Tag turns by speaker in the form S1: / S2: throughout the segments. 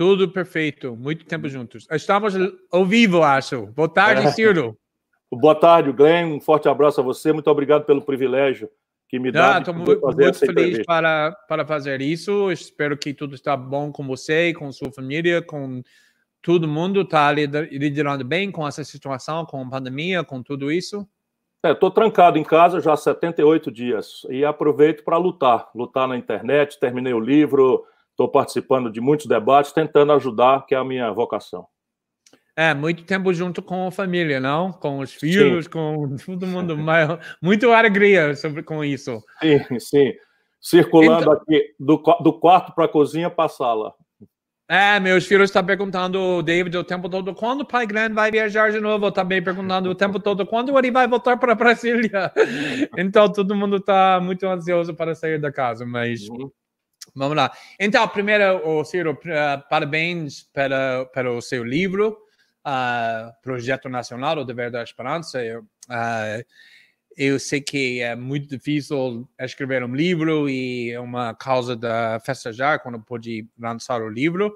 S1: Tudo perfeito. Muito tempo juntos. Estamos ao vivo, acho. Boa tarde, é. Ciro.
S2: Boa tarde, Glenn. Um forte abraço a você. Muito obrigado pelo privilégio que me dá.
S1: Estou muito, muito feliz para, para fazer isso. Espero que tudo está bom com você, com sua família, com todo mundo. Está liderando bem com essa situação, com a pandemia, com tudo isso.
S2: Estou é, trancado em casa já há 78 dias e aproveito para lutar. Lutar na internet, terminei o livro, estou participando de muitos debates, tentando ajudar, que é a minha vocação.
S1: É, muito tempo junto com a família, não? Com os filhos, sim. com todo mundo. muito alegria sobre, com isso.
S2: Sim, sim. Circulando então, aqui do, do quarto para a cozinha para a sala.
S1: É, meus filhos estão perguntando, David, o tempo todo, quando o pai grande vai viajar de novo? Eu também perguntando o tempo todo, quando ele vai voltar para Brasília? então, todo mundo está muito ansioso para sair da casa, mas uhum. Vamos lá. Então, primeiro, Ciro, uh, parabéns para, para o seu livro uh, Projeto Nacional, O Dever da Esperança. Eu, uh, eu sei que é muito difícil escrever um livro e é uma causa de festejar quando pude lançar o livro.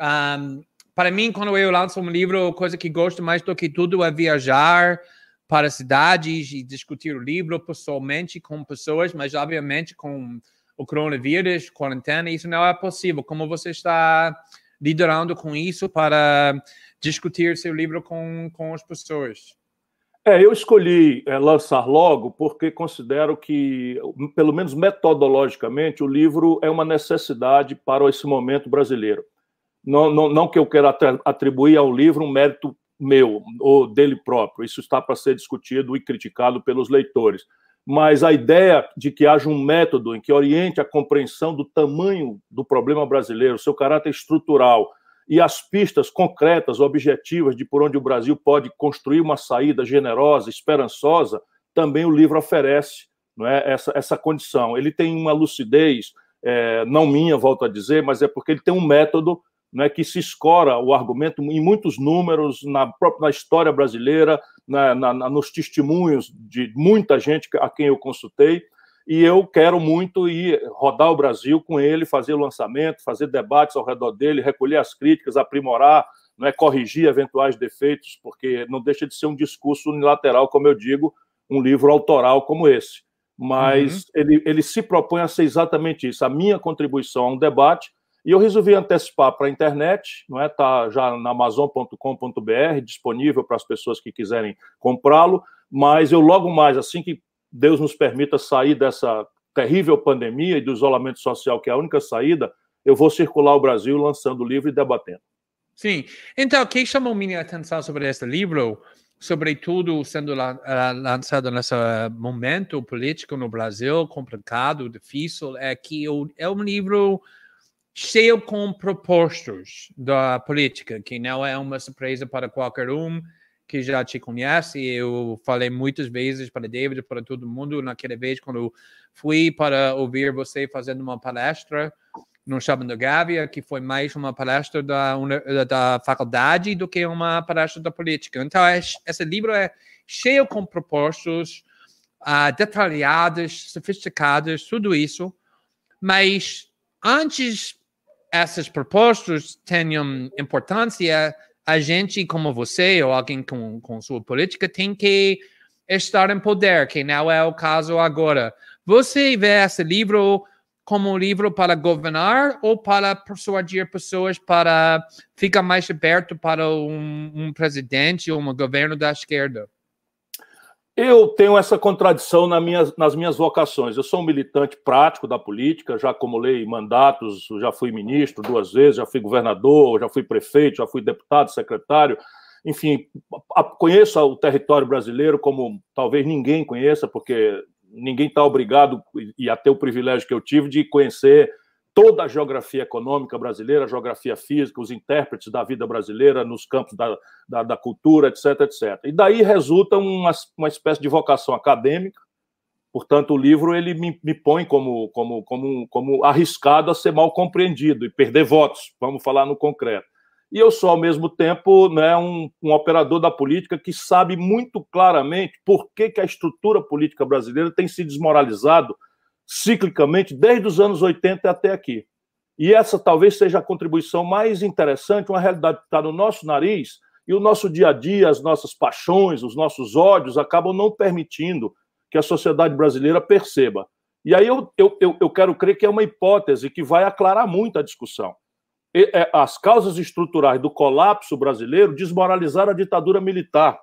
S1: Um, para mim, quando eu lanço um livro, a coisa que gosto mais do que tudo é viajar para cidades e discutir o livro pessoalmente com pessoas, mas obviamente com o coronavírus, quarentena, isso não é possível. Como você está liderando com isso para discutir seu livro com, com as pessoas?
S2: É, eu escolhi é, lançar logo porque considero que, pelo menos metodologicamente, o livro é uma necessidade para esse momento brasileiro. Não, não, não que eu queira atribuir ao livro um mérito meu ou dele próprio, isso está para ser discutido e criticado pelos leitores. Mas a ideia de que haja um método em que oriente a compreensão do tamanho do problema brasileiro, seu caráter estrutural, e as pistas concretas, objetivas de por onde o Brasil pode construir uma saída generosa, esperançosa, também o livro oferece não é, essa, essa condição. Ele tem uma lucidez, é, não minha, volto a dizer, mas é porque ele tem um método né, que se escora o argumento em muitos números, na própria na história brasileira, na, na, nos testemunhos de muita gente a quem eu consultei, e eu quero muito ir rodar o Brasil com ele, fazer o lançamento, fazer debates ao redor dele, recolher as críticas, aprimorar, não é corrigir eventuais defeitos, porque não deixa de ser um discurso unilateral, como eu digo, um livro autoral como esse. Mas uhum. ele, ele se propõe a ser exatamente isso, a minha contribuição a um debate, e eu resolvi antecipar para a internet, não é? Está já na amazon.com.br, disponível para as pessoas que quiserem comprá-lo, mas eu logo mais, assim que Deus nos permita sair dessa terrível pandemia e do isolamento social, que é a única saída, eu vou circular o Brasil lançando o livro e debatendo.
S1: Sim. Então, o que chamou minha atenção sobre este livro, sobretudo sendo lançado nesse momento político no Brasil, complicado, difícil, é que é um livro cheio com propostos da política, que não é uma surpresa para qualquer um que já te conhece. Eu falei muitas vezes para David, para todo mundo, naquela vez quando fui para ouvir você fazendo uma palestra no da Gávea, que foi mais uma palestra da, da faculdade do que uma palestra da política. Então, esse livro é cheio com propostas uh, detalhadas, sofisticadas, tudo isso. Mas antes essas propostas tenham importância, a gente, como você ou alguém com, com sua política, tem que estar em poder, que não é o caso agora. Você vê esse livro como um livro para governar ou para persuadir pessoas para ficar mais perto para um, um presidente ou um governo da esquerda?
S2: Eu tenho essa contradição nas minhas, vocações. Eu sou um militante prático da política, já acumulei mandatos, já fui ministro duas vezes, já fui governador, já fui prefeito, já fui deputado, secretário. Enfim, conheço o território brasileiro como talvez ninguém conheça, porque ninguém está obrigado e a ter o privilégio que eu tive de conhecer toda a geografia econômica brasileira, a geografia física, os intérpretes da vida brasileira nos campos da, da, da cultura, etc, etc. E daí resulta uma, uma espécie de vocação acadêmica, portanto, o livro ele me, me põe como, como, como, como arriscado a ser mal compreendido e perder votos, vamos falar no concreto. E eu sou, ao mesmo tempo, né, um, um operador da política que sabe muito claramente por que, que a estrutura política brasileira tem se desmoralizado ciclicamente desde os anos 80 até aqui. E essa talvez seja a contribuição mais interessante, uma realidade que está no nosso nariz e o nosso dia a dia, as nossas paixões, os nossos ódios acabam não permitindo que a sociedade brasileira perceba. E aí eu, eu, eu quero crer que é uma hipótese que vai aclarar muito a discussão. É, as causas estruturais do colapso brasileiro desmoralizaram a ditadura militar,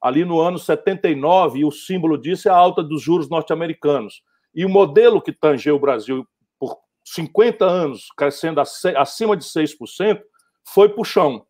S2: ali no ano 79, e o símbolo disso é a alta dos juros norte-americanos. E o modelo que tangeu o Brasil por 50 anos, crescendo acima de 6%, foi para o chão.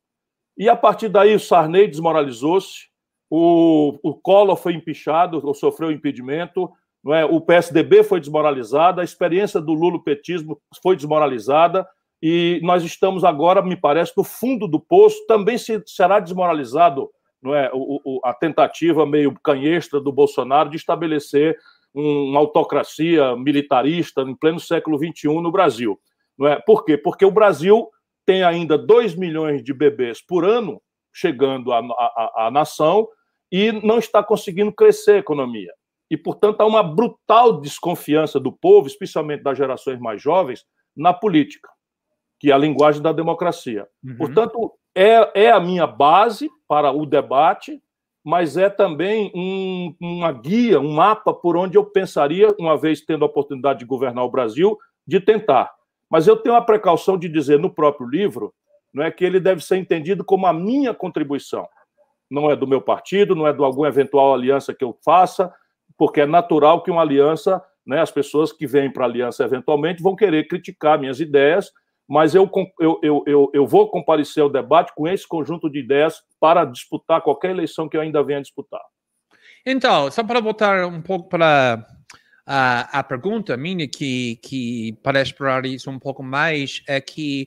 S2: E a partir daí o Sarney desmoralizou-se, o, o Collor foi empichado, ou sofreu impedimento, não é? o PSDB foi desmoralizado, a experiência do lulopetismo foi desmoralizada, e nós estamos agora, me parece, no fundo do poço, também se, será desmoralizado não é, o, o, a tentativa meio canhestra do Bolsonaro de estabelecer uma autocracia militarista em pleno século XXI no Brasil. Não é? Por quê? Porque o Brasil tem ainda 2 milhões de bebês por ano chegando à, à, à nação e não está conseguindo crescer a economia. E, portanto, há uma brutal desconfiança do povo, especialmente das gerações mais jovens, na política, que é a linguagem da democracia. Uhum. Portanto, é, é a minha base para o debate, mas é também um, uma guia, um mapa por onde eu pensaria, uma vez tendo a oportunidade de governar o Brasil, de tentar. Mas eu tenho a precaução de dizer no próprio livro não é que ele deve ser entendido como a minha contribuição. Não é do meu partido, não é de alguma eventual aliança que eu faça, porque é natural que uma aliança, né, as pessoas que vêm para a aliança eventualmente vão querer criticar minhas ideias, mas eu, eu, eu, eu, vou comparecer ao debate com esse conjunto de ideias para disputar qualquer eleição que eu ainda venha disputar.
S1: Então, só para voltar um pouco para a, a pergunta minha, que, que para explorar isso um pouco mais, é que,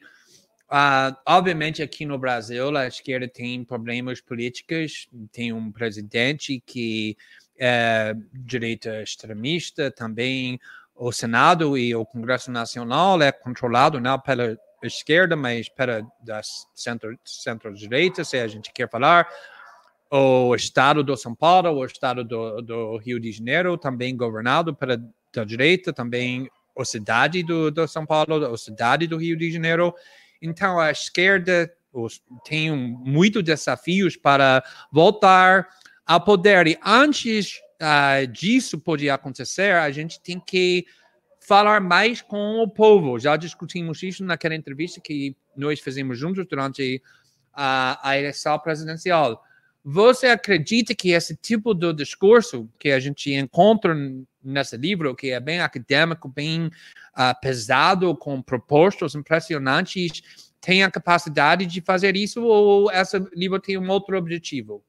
S1: uh, obviamente, aqui no Brasil, a esquerda tem problemas políticos, tem um presidente que é direita extremista também, o Senado e o Congresso Nacional é controlado não pela esquerda, mas pela da centro, centro-direita, se a gente quer falar. O estado do São Paulo, o estado do, do Rio de Janeiro, também governado pela da direita, também a cidade do, do São Paulo, a cidade do Rio de Janeiro. Então, a esquerda os, tem muitos desafios para voltar ao poder. E antes uh, disso poder acontecer, a gente tem que falar mais com o povo. Já discutimos isso naquela entrevista que nós fizemos juntos durante a, a eleição presidencial. Você acredita que esse tipo de discurso que a gente encontra nesse livro, que é bem acadêmico, bem uh, pesado, com propostas impressionantes, tem a capacidade de fazer isso ou esse livro tem um outro objetivo?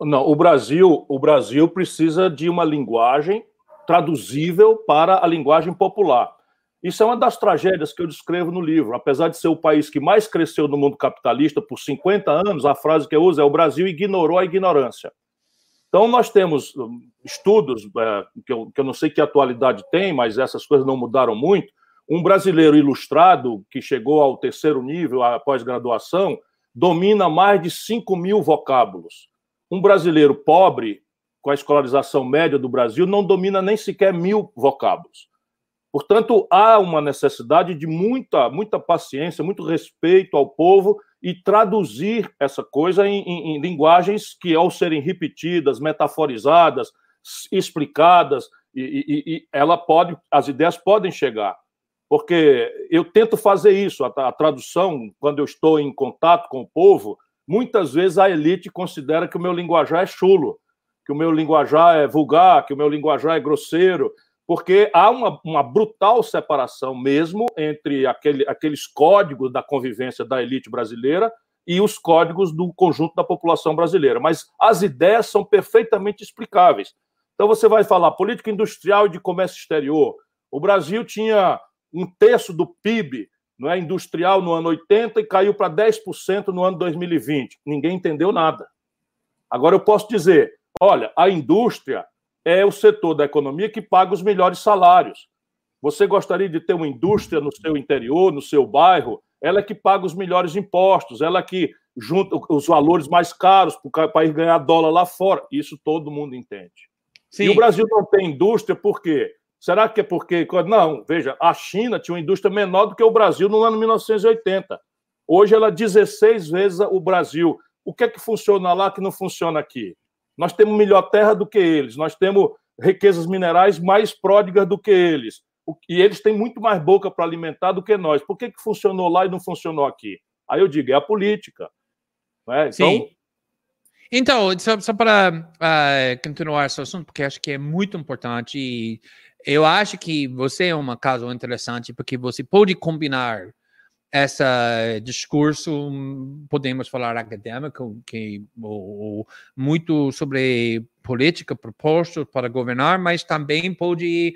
S2: Não, o Brasil, o Brasil precisa de uma linguagem traduzível para a linguagem popular. Isso é uma das tragédias que eu descrevo no livro. Apesar de ser o país que mais cresceu no mundo capitalista por 50 anos, a frase que eu uso é: o Brasil ignorou a ignorância. Então, nós temos hum, estudos, é, que, eu, que eu não sei que atualidade tem, mas essas coisas não mudaram muito. Um brasileiro ilustrado, que chegou ao terceiro nível, após graduação, domina mais de 5 mil vocábulos um brasileiro pobre, com a escolarização média do Brasil, não domina nem sequer mil vocábulos. Portanto, há uma necessidade de muita, muita paciência, muito respeito ao povo e traduzir essa coisa em, em, em linguagens que, ao serem repetidas, metaforizadas, explicadas, e, e, e, ela pode, as ideias podem chegar. Porque eu tento fazer isso, a, a tradução, quando eu estou em contato com o povo, Muitas vezes a elite considera que o meu linguajar é chulo, que o meu linguajar é vulgar, que o meu linguajar é grosseiro, porque há uma, uma brutal separação mesmo entre aquele, aqueles códigos da convivência da elite brasileira e os códigos do conjunto da população brasileira. Mas as ideias são perfeitamente explicáveis. Então você vai falar política industrial e de comércio exterior. O Brasil tinha um terço do PIB não é industrial no ano 80 e caiu para 10% no ano 2020. Ninguém entendeu nada. Agora eu posso dizer, olha, a indústria é o setor da economia que paga os melhores salários. Você gostaria de ter uma indústria no seu interior, no seu bairro? Ela é que paga os melhores impostos, ela é que junta os valores mais caros para o país ganhar dólar lá fora. Isso todo mundo entende. Sim. E o Brasil não tem indústria porque Será que é porque. Não, veja, a China tinha uma indústria menor do que o Brasil no ano 1980. Hoje ela é 16 vezes o Brasil. O que é que funciona lá que não funciona aqui? Nós temos melhor terra do que eles, nós temos riquezas minerais mais pródigas do que eles. E eles têm muito mais boca para alimentar do que nós. Por que, que funcionou lá e não funcionou aqui? Aí eu digo, é a política. Né? Então,
S1: Sim. Então, só, só para uh, continuar esse assunto, porque acho que é muito importante e eu acho que você é um caso interessante, porque você pode combinar esse discurso, podemos falar acadêmico, que ou, muito sobre política proposta para governar, mas também pode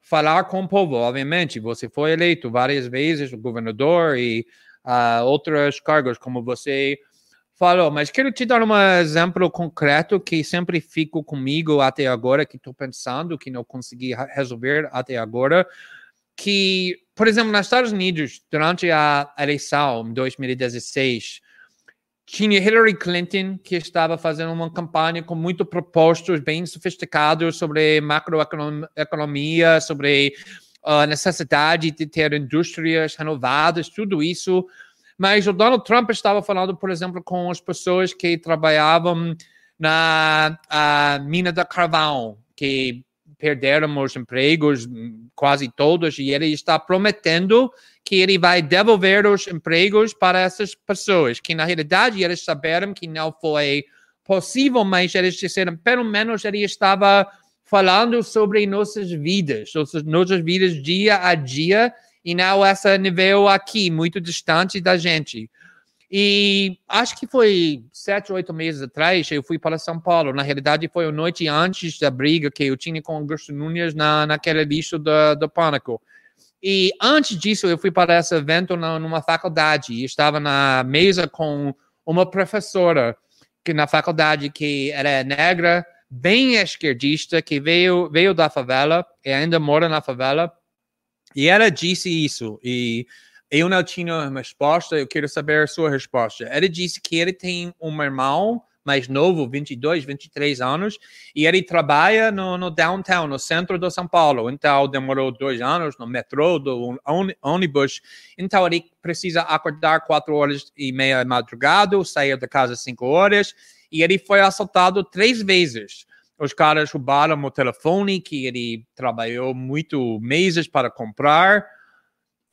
S1: falar com o povo. Obviamente, você foi eleito várias vezes, governador e uh, outros cargos, como você falou. Mas quero te dar um exemplo concreto que sempre fico comigo até agora, que estou pensando, que não consegui resolver até agora, que, por exemplo, nos Estados Unidos, durante a eleição em 2016, tinha Hillary Clinton, que estava fazendo uma campanha com muitos propostos bem sofisticados sobre macroeconomia, sobre a necessidade de ter indústrias renovadas, tudo isso. Mas o Donald Trump estava falando, por exemplo, com as pessoas que trabalhavam na mina da carvão, que perderam os empregos, quase todos, e ele está prometendo que ele vai devolver os empregos para essas pessoas, que na realidade eles saberam que não foi possível, mas eles disseram, pelo menos ele estava falando sobre nossas vidas, nossas vidas dia a dia, e não esse nível aqui, muito distante da gente. E acho que foi sete, oito meses atrás, eu fui para São Paulo. Na realidade, foi a noite antes da briga que eu tinha com o Augusto Nunes na, naquele lixo do, do Pânico. E antes disso, eu fui para esse evento na, numa faculdade e estava na mesa com uma professora que na faculdade que era negra, bem esquerdista, que veio, veio da favela e ainda mora na favela. E ela disse isso. E eu não tinha resposta, eu quero saber a sua resposta. Ela disse que ele tem um irmão mais novo, 22, 23 anos, e ele trabalha no, no downtown, no centro de São Paulo. Então, demorou dois anos no metrô, do ônibus. Então, ele precisa acordar quatro horas e meia de madrugada, sair da casa cinco horas, e ele foi assaltado três vezes. Os caras roubaram o telefone que ele trabalhou muito meses para comprar.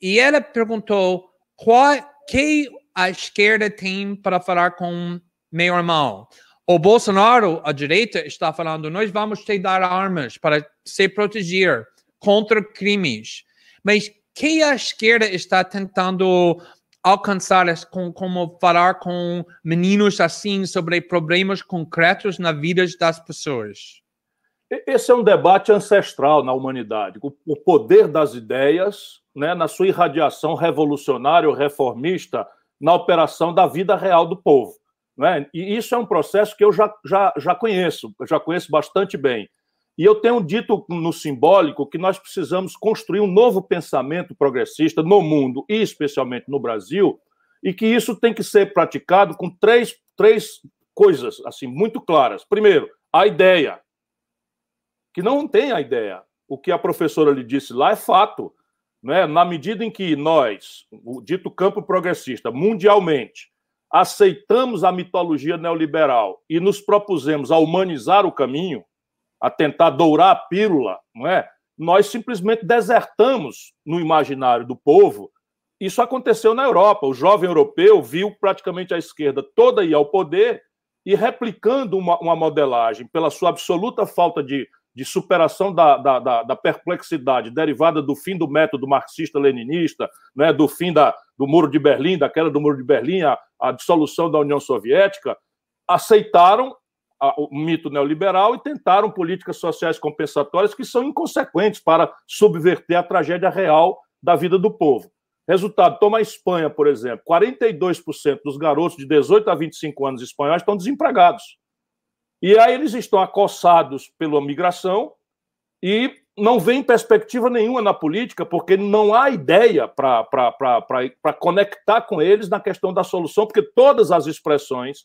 S1: E ela perguntou qual que a esquerda tem para falar com meu irmão. O Bolsonaro, a direita, está falando: nós vamos te dar armas para se proteger contra crimes. Mas que a esquerda está tentando alcançar, com, como falar com meninos assim sobre problemas concretos na vida das pessoas?
S2: Esse é um debate ancestral na humanidade. O poder das ideias, né, na sua irradiação revolucionária ou reformista, na operação da vida real do povo. Né? E isso é um processo que eu já, já, já conheço, já conheço bastante bem. E eu tenho dito no simbólico que nós precisamos construir um novo pensamento progressista no mundo, e especialmente no Brasil, e que isso tem que ser praticado com três, três coisas assim muito claras. Primeiro, a ideia, que não tem a ideia. O que a professora lhe disse lá é fato. Né? Na medida em que nós, o dito campo progressista, mundialmente, aceitamos a mitologia neoliberal e nos propusemos a humanizar o caminho, a tentar dourar a pílula, não é? Nós simplesmente desertamos no imaginário do povo. Isso aconteceu na Europa. O jovem europeu viu praticamente a esquerda toda ir ao poder e replicando uma, uma modelagem pela sua absoluta falta de de superação da, da, da, da, perplexidade derivada do fim do método marxista-leninista, né, do fim da, do Muro de Berlim, da queda do Muro de Berlim, a, a dissolução da União Soviética, aceitaram o mito neoliberal e tentaram políticas sociais compensatórias que são inconsequentes para subverter a tragédia real da vida do povo. Resultado, toma a Espanha, por exemplo, 42% dos garotos de 18 a 25 anos espanhóis estão desempregados. E aí eles estão acossados pela migração e não vem perspectiva nenhuma na política, porque não há ideia para conectar com eles na questão da solução, porque todas as expressões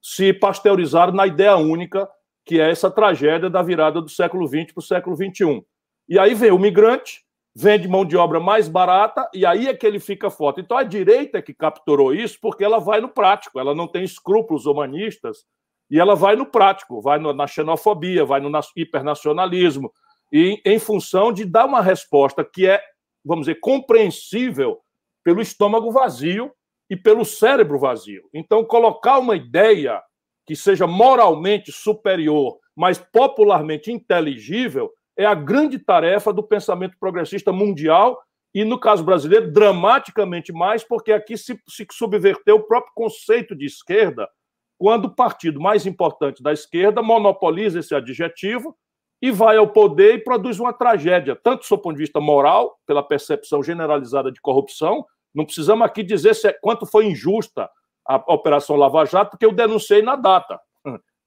S2: se pasteurizaram na ideia única, que é essa tragédia da virada do século XX para o século XXI. E aí vem o migrante, vende mão de obra mais barata, e aí é que ele fica forte. Então a direita é que capturou isso porque ela vai no prático, ela não tem escrúpulos humanistas, e ela vai no prático, vai na xenofobia, vai no hipernacionalismo, e em função de dar uma resposta que é, vamos dizer, compreensível pelo estômago vazio e pelo cérebro vazio. Então, colocar uma ideia que seja moralmente superior, mas popularmente inteligível, é a grande tarefa do pensamento progressista mundial e, no caso brasileiro, dramaticamente mais, porque aqui se, se subverteu o próprio conceito de esquerda, quando o partido mais importante da esquerda monopoliza esse adjetivo e vai ao poder e produz uma tragédia, tanto do seu ponto de vista moral, pela percepção generalizada de corrupção, não precisamos aqui dizer se é, quanto foi injusta a Operação Lava Jato, porque eu denunciei na data.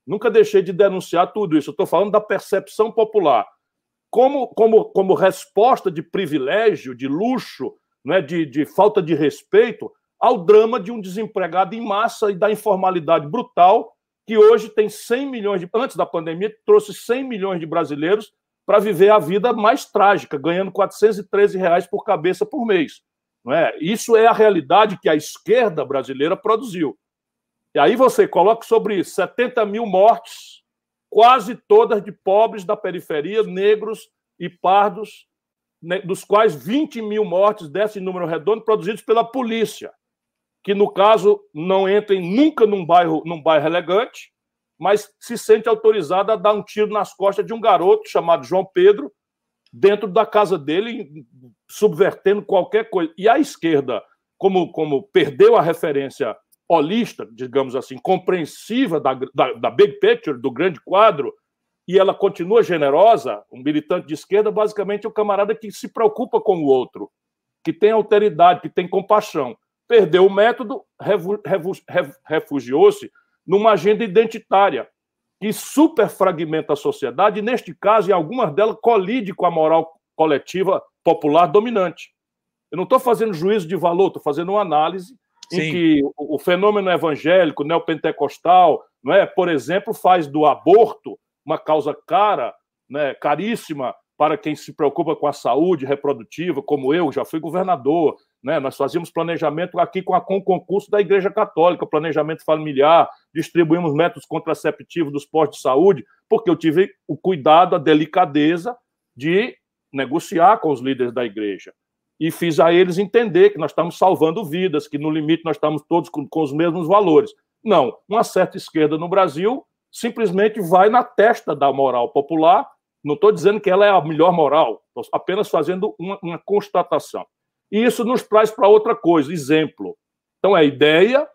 S2: Nunca deixei de denunciar tudo isso. estou falando da percepção popular como, como, como resposta de privilégio, de luxo, né, de, de falta de respeito ao drama de um desempregado em massa e da informalidade brutal que hoje tem 100 milhões de. Antes da pandemia, trouxe 100 milhões de brasileiros para viver a vida mais trágica, ganhando 413 reais por cabeça por mês. Não é? Isso é a realidade que a esquerda brasileira produziu. E aí você coloca sobre 70 mil mortes quase todas de pobres da periferia, negros e pardos, né, dos quais 20 mil mortes desse número redondo produzidos pela polícia, que no caso não entrem nunca num bairro, num bairro elegante, mas se sente autorizada a dar um tiro nas costas de um garoto chamado João Pedro, dentro da casa dele, subvertendo qualquer coisa. E a esquerda, como, como perdeu a referência holista, digamos assim, compreensiva da, da, da big picture, do grande quadro, e ela continua generosa, um militante de esquerda, basicamente é um camarada que se preocupa com o outro, que tem alteridade, que tem compaixão. Perdeu o método, refugiou-se numa agenda identitária que superfragmenta a sociedade, e, neste caso, em algumas delas, colide com a moral coletiva popular dominante. Eu não estou fazendo juízo de valor, estou fazendo uma análise em Sim. que o, fenômeno evangélico, neopentecostal, não é, por exemplo, faz do aborto uma causa cara, né, caríssima para quem se preocupa com a saúde reprodutiva, como eu, já fui governador, né? Nós fazíamos planejamento aqui com, a, com o concurso da Igreja Católica, planejamento familiar, distribuímos métodos contraceptivos dos postos de saúde, porque eu tive o cuidado, a delicadeza de negociar com os líderes da igreja e fiz a eles entender que nós estamos salvando vidas, que no limite nós estamos todos com, com os mesmos valores. Não, uma certa esquerda no Brasil simplesmente vai na testa da moral popular. Não estou dizendo que ela é a melhor moral, estou apenas fazendo uma, uma constatação. E isso nos traz para outra coisa, exemplo. Então, é a ideia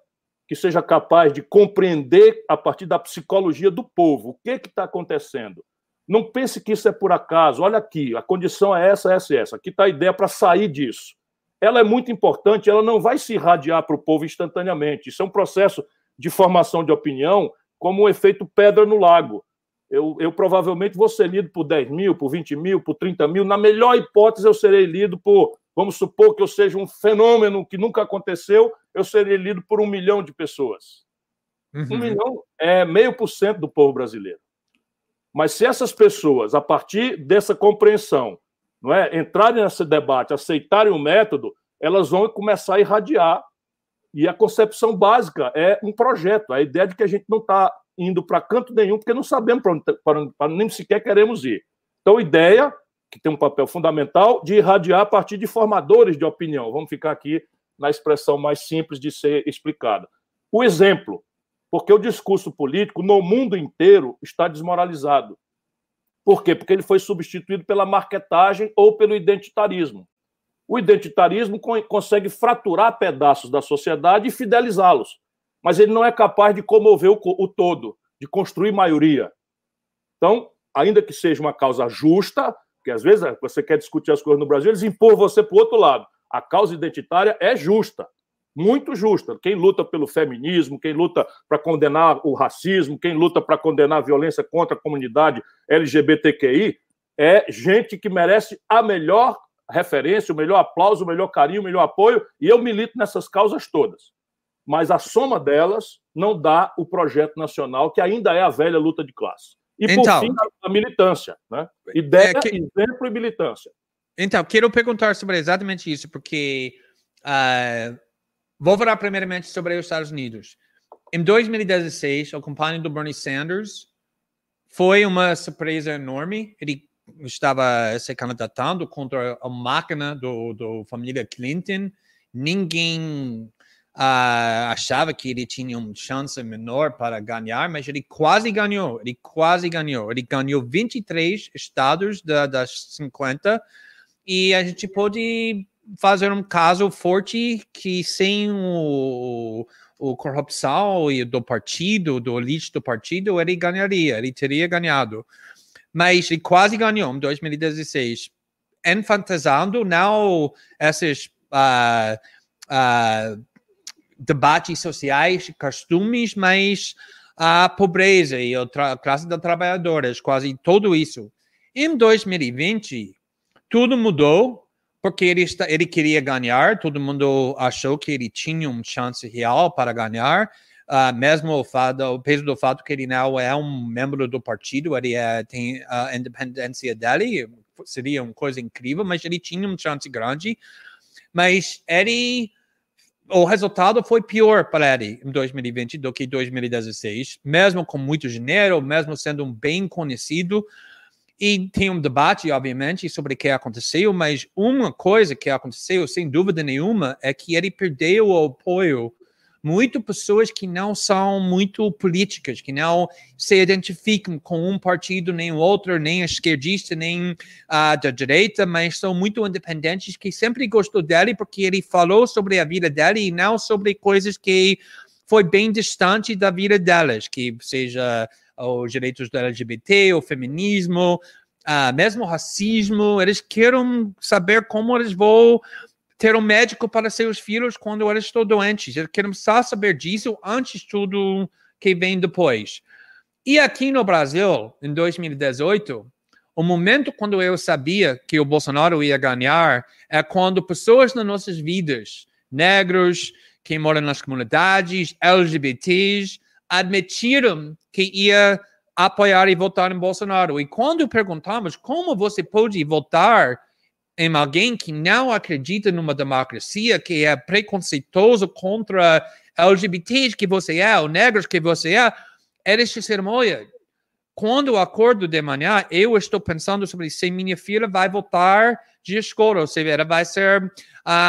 S2: que seja capaz de compreender a partir da psicologia do povo o que está acontecendo. Não pense que isso é por acaso. Olha aqui, a condição é essa, essa e essa. Aqui está a ideia para sair disso. Ela é muito importante, ela não vai se irradiar para o povo instantaneamente. Isso é um processo de formação de opinião, como um efeito pedra no lago. Eu, eu provavelmente vou ser lido por 10 mil, por 20 mil, por 30 mil. Na melhor hipótese, eu serei lido por, vamos supor que eu seja um fenômeno que nunca aconteceu, eu serei lido por um milhão de pessoas. Uhum. Um milhão é meio por cento do povo brasileiro. Mas se essas pessoas, a partir dessa compreensão, não é, entrarem nesse debate, aceitarem o método, elas vão começar a irradiar. E a concepção básica é um projeto, a ideia de que a gente não está indo para canto nenhum, porque não sabemos para onde, onde, onde nem sequer queremos ir. Então, ideia, que tem um papel fundamental, de irradiar a partir de formadores de opinião. Vamos ficar aqui na expressão mais simples de ser explicada. O exemplo, porque o discurso político no mundo inteiro está desmoralizado. Por quê? Porque ele foi substituído pela marketagem ou pelo identitarismo. O identitarismo consegue fraturar pedaços da sociedade e fidelizá-los, mas ele não é capaz de comover o, o todo, de construir maioria. Então, ainda que seja uma causa justa, porque às vezes você quer discutir as coisas no Brasil, eles impõem você para o outro lado. A causa identitária é justa muito justa. Quem luta pelo feminismo, quem luta para condenar o racismo, quem luta para condenar a violência contra a comunidade LGBTQI, é gente que merece a melhor referência, o melhor aplauso, o melhor carinho, o melhor apoio, e eu milito nessas causas todas. Mas a soma delas não dá o projeto nacional, que ainda é a velha luta de classe. E, por então, fim, a, militância. Né? Ideia, é que... exemplo e militância.
S1: Então, quero perguntar sobre exatamente isso, porque uh, vou falar primeiramente sobre os Estados Unidos. Em 2016, o companheiro do Bernie Sanders foi uma surpresa enorme. Ele estava se candidatando contra a máquina do, do família Clinton. Ninguém uh, achava que ele tinha uma chance menor para ganhar, mas ele quase ganhou. Ele quase ganhou. Ele ganhou 23 estados da, das 50 e a gente pode fazer um caso forte que sem o, o corrupção do partido, do elite do partido, ele ganharia, ele teria ganhado. Mas ele quase ganhou em 2016, enfatizando não esses uh, uh, debates sociais, costumes, mas a pobreza e a classe das trabalhadoras, quase tudo isso. Em 2020, tudo mudou porque ele, está, ele queria ganhar, todo mundo achou que ele tinha uma chance real para ganhar, uh, mesmo o, fato, o peso do fato que ele não é um membro do partido, ele é, tem a independência dele, seria uma coisa incrível, mas ele tinha uma chance grande. Mas ele, o resultado foi pior para ele em 2020 do que 2016, mesmo com muito dinheiro, mesmo sendo um bem conhecido. E tem um debate, obviamente, sobre o que aconteceu, mas uma coisa que aconteceu, sem dúvida nenhuma, é que ele perdeu o apoio muito pessoas que não são muito políticas, que não se identificam com um partido nem o outro, nem esquerdista, nem a da direita, mas são muito independentes, que sempre gostou dele porque ele falou sobre a vida dele e não sobre coisas que foi bem distante da vida delas, que seja os direitos do LGBT, o feminismo, uh, mesmo racismo, eles querem saber como eles vão ter um médico para seus filhos quando eles estão doentes. Eles querem só saber disso antes de tudo que vem depois. E aqui no Brasil, em 2018, o momento quando eu sabia que o Bolsonaro ia ganhar é quando pessoas nas nossas vidas, negros, quem mora nas comunidades, LGBTs, admitiram que ia apoiar e votar em Bolsonaro. E quando perguntamos como você pode votar em alguém que não acredita numa democracia, que é preconceituoso contra LGBTs que você é, ou negros que você é, eles disseram, olha, quando o acordo de manhã, eu estou pensando sobre se minha filha vai votar de escola, ou se ela vai ser uh,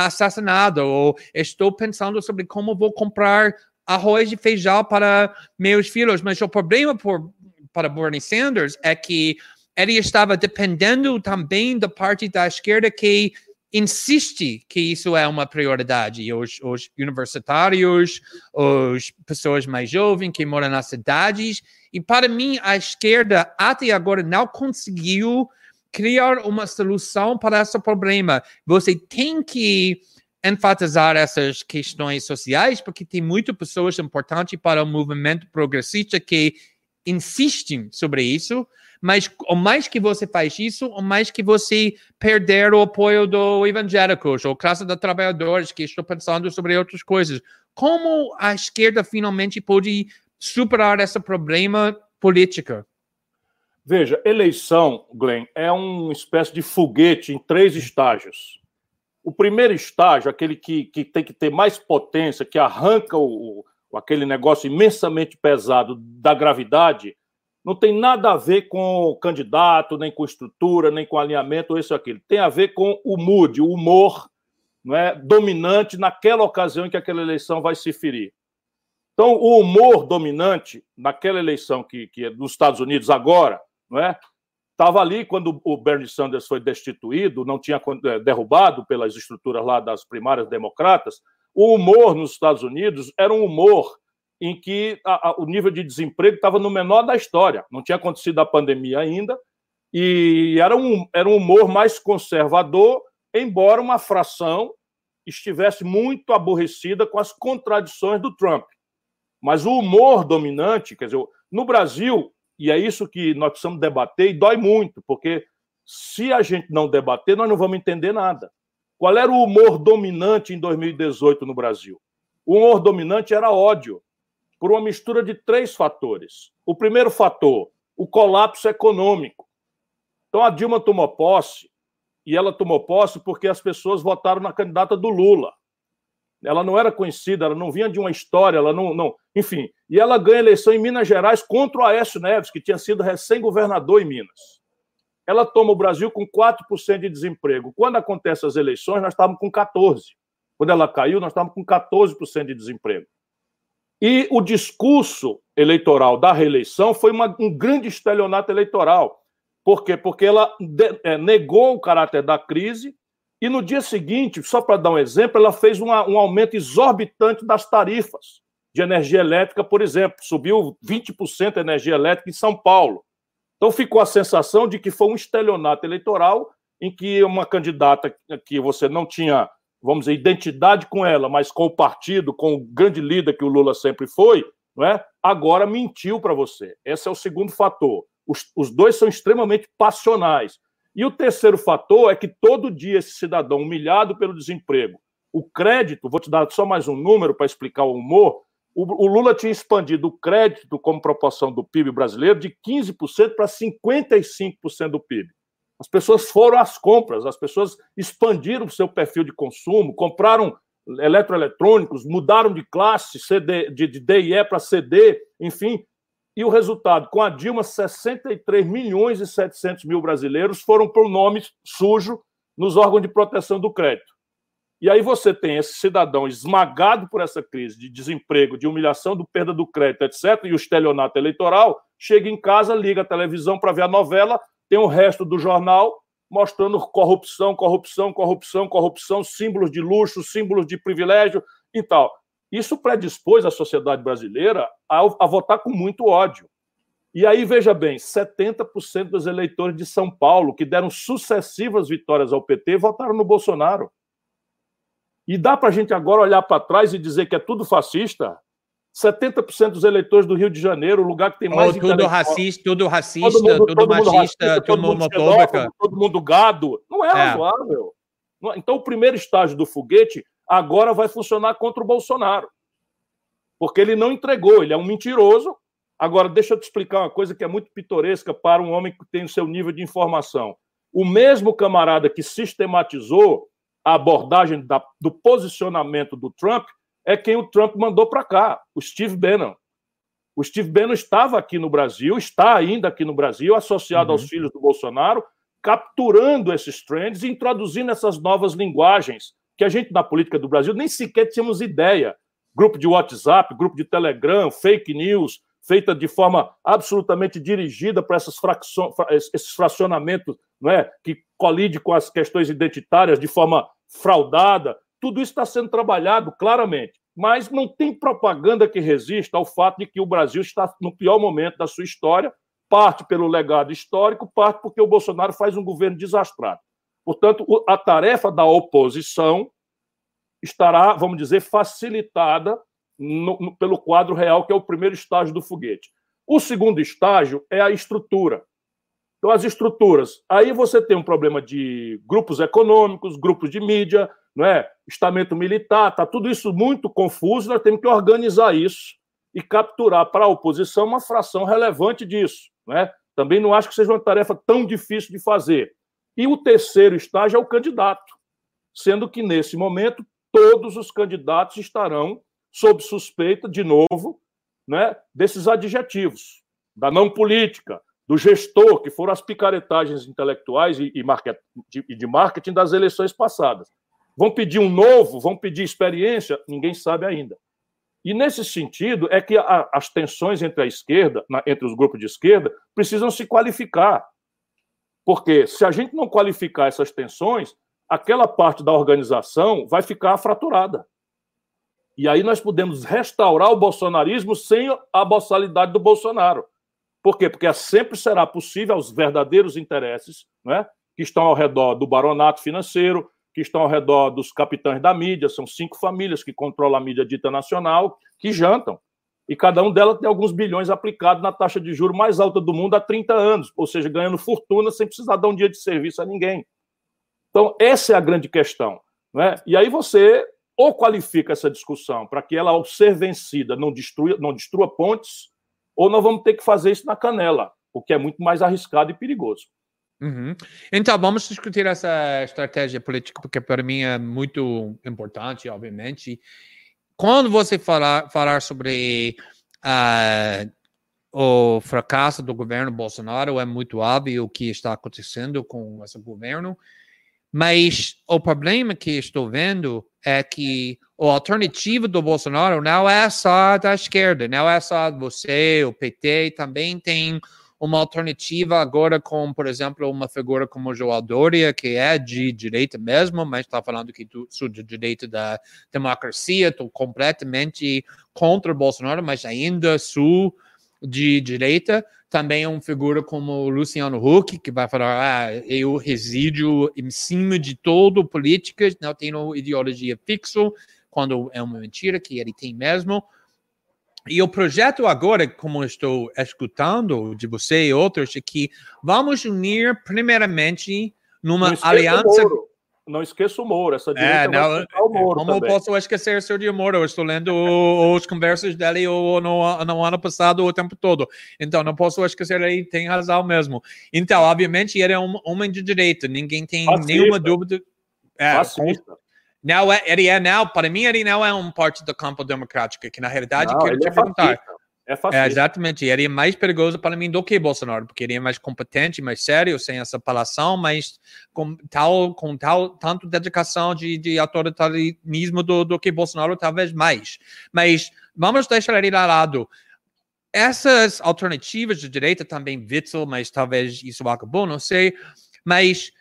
S1: assassinada, ou estou pensando sobre como vou comprar arroz e feijão para meus filhos. Mas o problema por, para Bernie Sanders é que ele estava dependendo também da parte da esquerda que insiste que isso é uma prioridade. Os, os universitários, as pessoas mais jovens que moram nas cidades. E para mim, a esquerda até agora não conseguiu criar uma solução para esse problema. Você tem que enfatizar essas questões sociais, porque tem muitas pessoas importantes para o movimento progressista que insistem sobre isso, mas o mais que você faz isso, o mais que você perder o apoio do evangélicos ou classe de trabalhadores que estão pensando sobre outras coisas. Como a esquerda finalmente pode superar esse problema político?
S2: Veja, eleição, Glenn, é uma espécie de foguete em três estágios. O primeiro estágio, aquele que, que tem que ter mais potência, que arranca o, o, aquele negócio imensamente pesado da gravidade, não tem nada a ver com o candidato, nem com estrutura, nem com alinhamento, ou isso ou aquilo. Tem a ver com o mood, o humor não é, dominante naquela ocasião em que aquela eleição vai se ferir. Então, o humor dominante naquela eleição que, que é dos Estados Unidos agora, não é? Estava ali quando o Bernie Sanders foi destituído, não tinha eh, derrubado pelas estruturas lá das primárias democratas. O humor nos Estados Unidos era um humor em que a, a, o nível de desemprego estava no menor da história. Não tinha acontecido a pandemia ainda, e era um, era um humor mais conservador, embora uma fração estivesse muito aborrecida com as contradições do Trump. Mas o humor dominante, quer dizer, no Brasil, e é isso que nós precisamos debater, e dói muito, porque se a gente não debater, nós não vamos entender nada. Qual era o humor dominante em 2018 no Brasil? O humor dominante era ódio, por uma mistura de três fatores. O primeiro fator, o colapso econômico. Então a Dilma tomou posse, e ela tomou posse porque as pessoas votaram na candidata do Lula. Ela não era conhecida, ela não vinha de uma história, ela não, não. Enfim, e ela ganha eleição em Minas Gerais contra o Aécio Neves, que tinha sido recém-governador em Minas. Ela toma o Brasil com 4% de desemprego. Quando acontecem as eleições, nós estávamos com 14%. Quando ela caiu, nós estávamos com 14% de desemprego. E o discurso eleitoral da reeleição foi uma, um grande estelionato eleitoral. Por quê? Porque ela de, é, negou o caráter da crise e no dia seguinte, só para dar um exemplo, ela fez uma, um aumento exorbitante das tarifas de energia elétrica, por exemplo. Subiu 20% a energia elétrica em São Paulo. Então ficou a sensação de que foi um estelionato eleitoral em que uma candidata que você não tinha, vamos dizer, identidade com ela, mas com o partido, com o grande líder que o Lula sempre foi, não é? agora mentiu para você. Esse é o segundo fator. Os, os dois são extremamente passionais. E o terceiro fator é que todo dia esse cidadão humilhado pelo desemprego, o crédito, vou te dar só mais um número para explicar o humor, o, o, Lula tinha expandido o crédito como proporção do PIB brasileiro de 15% para 55% do PIB. As pessoas foram às compras, as pessoas expandiram o seu perfil de consumo, compraram eletroeletrônicos, mudaram de classe, CD, de, de D e E para CD, enfim, e o resultado, com a Dilma, 63 milhões e 700 mil brasileiros foram por nome sujo nos órgãos de proteção do crédito. E aí você tem esse cidadão esmagado por essa crise de desemprego, de humilhação, do perda do crédito, etc., e o estelionato eleitoral, chega em casa, liga a televisão para ver a novela, tem o resto do jornal mostrando corrupção, corrupção, corrupção, corrupção, símbolos de luxo, símbolos de privilégio e tal. Isso predispôs a sociedade brasileira a, a votar com muito ódio. E aí, veja bem, 70% dos eleitores de São Paulo, que deram sucessivas vitórias ao PT, votaram no Bolsonaro. E dá para a gente agora olhar para trás e dizer que é tudo fascista? 70% dos eleitores do Rio de Janeiro, o lugar que tem mais.
S1: Oh, tudo racista, tudo racista, todo mundo, tudo todo machista, racista,
S2: todo mundo. Todo mundo gado. Não é, é. razoável. Então, o primeiro estágio do foguete agora vai funcionar contra o Bolsonaro. Porque ele não entregou, ele é um mentiroso. Agora, deixa eu te explicar uma coisa que é muito pitoresca para um homem que tem o seu nível de informação. O mesmo camarada que sistematizou a abordagem da, do posicionamento do Trump é quem o Trump mandou para cá, o Steve Bannon. O Steve Bannon estava aqui no Brasil, está ainda aqui no Brasil, associado uhum. aos filhos do Bolsonaro, capturando esses trends e introduzindo essas novas linguagens que a gente, na política do Brasil, nem sequer tínhamos ideia. Grupo de WhatsApp, grupo de Telegram, fake news, feita de forma absolutamente dirigida para essas esses fracionamentos não é, que colide com as questões identitárias de forma fraudada. Tudo isso está sendo trabalhado claramente. Mas não tem propaganda que resista ao fato de que o Brasil está no pior momento da sua história, parte pelo legado histórico, parte porque o Bolsonaro faz um governo desastrado. Portanto, a tarefa da oposição estará, vamos dizer, facilitada no, no, pelo quadro real, que é o primeiro estágio do foguete. O segundo estágio é a estrutura. Então, as estruturas. Aí você tem um problema de grupos econômicos, grupos de mídia, não é? estamento militar, está tudo isso muito confuso, nós temos que organizar isso e capturar para a oposição uma fração relevante disso. Não é? Também não acho que seja uma tarefa tão difícil de fazer. E o terceiro estágio é o candidato, sendo que, nesse momento, todos os candidatos estarão sob suspeita, de novo, né, desses adjetivos, da não política, do gestor, que foram as picaretagens intelectuais e, e, market, de, de marketing das eleições passadas. Vão pedir um novo, vão pedir experiência, ninguém sabe ainda. E nesse sentido é que a, as tensões entre a esquerda, na, entre os grupos de esquerda, precisam se qualificar. Porque se a gente não qualificar essas tensões, aquela parte da organização vai ficar fraturada. E aí nós podemos restaurar o bolsonarismo sem a boçalidade do Bolsonaro. Por quê? Porque sempre será possível aos verdadeiros interesses, né, que estão ao redor do baronato financeiro, que estão ao redor dos capitães da mídia, são cinco famílias que controlam a mídia dita nacional, que jantam e cada um delas tem alguns bilhões aplicados na taxa de juro mais alta do mundo há 30 anos, ou seja, ganhando fortuna sem precisar dar um dia de serviço a ninguém. Então, essa é a grande questão. Né? E aí você ou qualifica essa discussão para que ela, ao ser vencida, não destrua, não destrua pontes, ou nós vamos ter que fazer isso na canela. o que é muito mais arriscado e perigoso.
S1: Uhum. Então, vamos discutir essa estratégia política, porque para mim é muito importante, obviamente. Quando você falar, falar sobre uh, o fracasso do governo Bolsonaro, é muito óbvio o que está acontecendo com esse governo, mas o problema que estou vendo é que a alternativa do Bolsonaro não é só da esquerda, não é só você, o PT, também tem uma alternativa agora com, por exemplo, uma figura como João Dória, que é de direita mesmo, mas está falando que sou de direita da democracia, estou completamente contra Bolsonaro, mas ainda sou de direita. Também uma figura como Luciano Huck, que vai falar, ah, eu resido em cima de todo política, não tenho ideologia fixa, quando é uma mentira, que ele tem mesmo. E o projeto agora, como estou escutando de você e outros, é que vamos unir primeiramente numa aliança.
S2: Não esqueça o Moro, essa
S1: direita é, não, o Moro Como também. posso esquecer o Sergio Moro? Eu estou lendo os conversas dele no, no ano passado o tempo todo. Então, não posso esquecer ele, tem razão mesmo. Então, obviamente, ele é um homem de direita, ninguém tem Fascista. nenhuma dúvida. É, Fascista. Não, é, ele é não, para mim ele não é um parte do campo democrático, que na realidade não, quero te é perguntar. É, é, exatamente, ele é mais perigoso para mim do que Bolsonaro, porque ele é mais competente, mais sério, sem essa palação, mas com tal, com tal tanto dedicação de, de autoritarismo do, do que Bolsonaro, talvez mais. Mas vamos deixar ele lá lado. Essas alternativas de direita também, Witzel, mas talvez isso acabou, não sei. Mas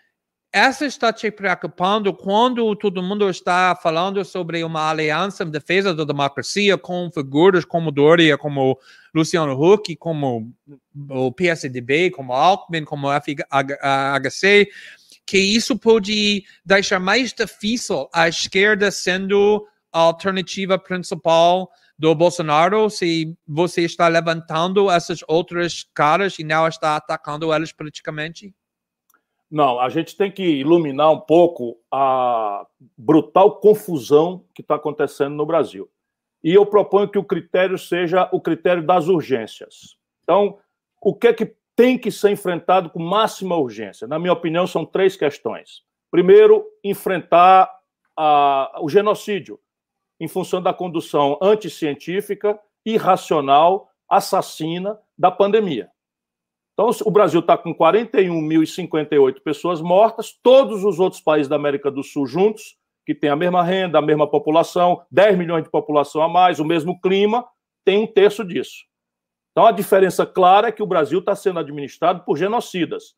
S1: essa está te preocupando quando todo mundo está falando sobre uma aliança em defesa da democracia com figuras como Doria, como Luciano Huck, como o PSDB, como Alckmin, como FHC, que isso pode deixar mais difícil a esquerda sendo a alternativa principal do Bolsonaro se você está levantando essas outras caras e não está atacando elas politicamente?
S2: Não, a gente tem que iluminar um pouco a brutal confusão que está acontecendo no Brasil. E eu proponho que o critério seja o critério das urgências. Então, o que é que tem que ser enfrentado com máxima urgência? Na minha opinião, são três questões. Primeiro, enfrentar a, o genocídio, em função da condução anticientífica, irracional, assassina da pandemia. Então, o Brasil está com 41.058 pessoas mortas, todos os outros países da América do Sul juntos, que têm a mesma renda, a mesma população, 10 milhões de população a mais, o mesmo clima, tem um terço disso. Então, a diferença clara é que o Brasil está sendo administrado por genocidas.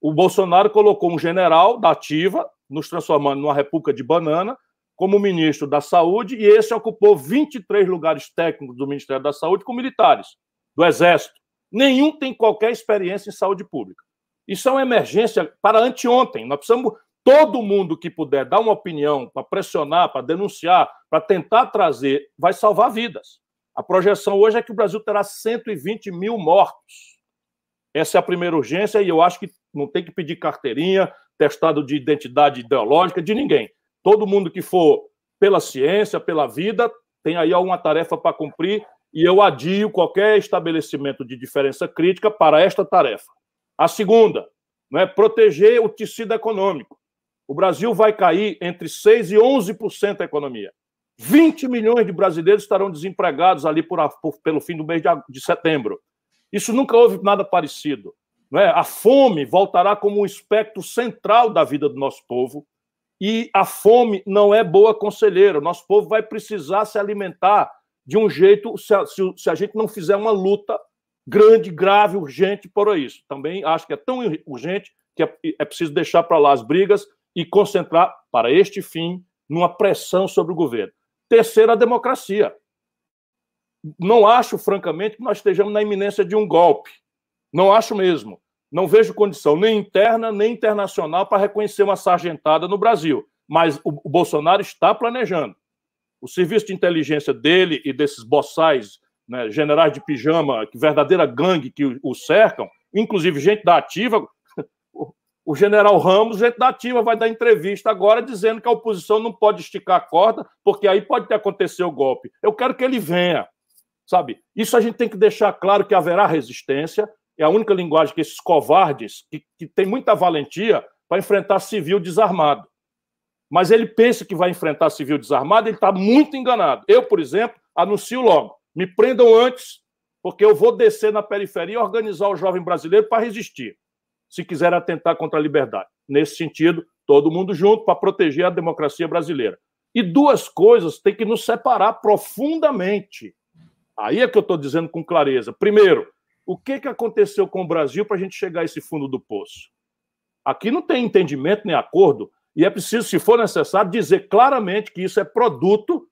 S2: O Bolsonaro colocou um general da ativa, nos transformando numa república de banana, como ministro da Saúde, e esse ocupou 23 lugares técnicos do Ministério da Saúde com militares, do Exército Nenhum tem qualquer experiência em saúde pública. Isso é uma emergência para anteontem. Nós precisamos, todo mundo que puder dar uma opinião para pressionar, para denunciar, para tentar trazer, vai salvar vidas. A projeção hoje é que o Brasil terá 120 mil mortos. Essa é a primeira urgência e eu acho que não tem que pedir carteirinha, testado de identidade ideológica de ninguém. Todo mundo que for pela ciência, pela vida, tem aí alguma tarefa para cumprir e eu adio qualquer estabelecimento de diferença crítica para esta tarefa. A segunda, é proteger o tecido econômico. O Brasil vai cair entre 6% e 11% da economia. 20 milhões de brasileiros estarão desempregados ali por, por, pelo fim do mês de, de setembro. Isso nunca houve nada parecido. Não é? A fome voltará como um aspecto central da vida do nosso povo. E a fome não é boa conselheira. O nosso povo vai precisar se alimentar de um jeito, se a, se, se a gente não fizer uma luta grande, grave, urgente por isso. Também acho que é tão urgente que é, é preciso deixar para lá as brigas e concentrar para este fim numa pressão sobre o governo. Terceira, a democracia. Não acho, francamente, que nós estejamos na iminência de um golpe. Não acho mesmo. Não vejo condição nem interna nem internacional para reconhecer uma sargentada no Brasil. Mas o, o Bolsonaro está planejando o serviço de inteligência dele e desses boçais, né, generais de pijama, que verdadeira gangue que o cercam, inclusive gente da ativa, o general Ramos, gente da ativa, vai dar entrevista agora dizendo que a oposição não pode esticar a corda, porque aí pode ter acontecido o golpe. Eu quero que ele venha, sabe? Isso a gente tem que deixar claro que haverá resistência. é a única linguagem que esses covardes, que, que tem muita valentia para enfrentar civil desarmado. Mas ele pensa que vai enfrentar civil desarmado, ele está muito enganado. Eu, por exemplo, anuncio logo: me prendam antes, porque eu vou descer na periferia e organizar o jovem brasileiro para resistir, se quiser atentar contra a liberdade. Nesse sentido, todo mundo junto para proteger a democracia brasileira. E duas coisas têm que nos separar profundamente. Aí é que eu estou dizendo com clareza. Primeiro, o que, que aconteceu com o Brasil para a gente chegar a esse fundo do poço? Aqui não tem entendimento nem acordo, e é preciso, se for necessário, dizer claramente que isso é produto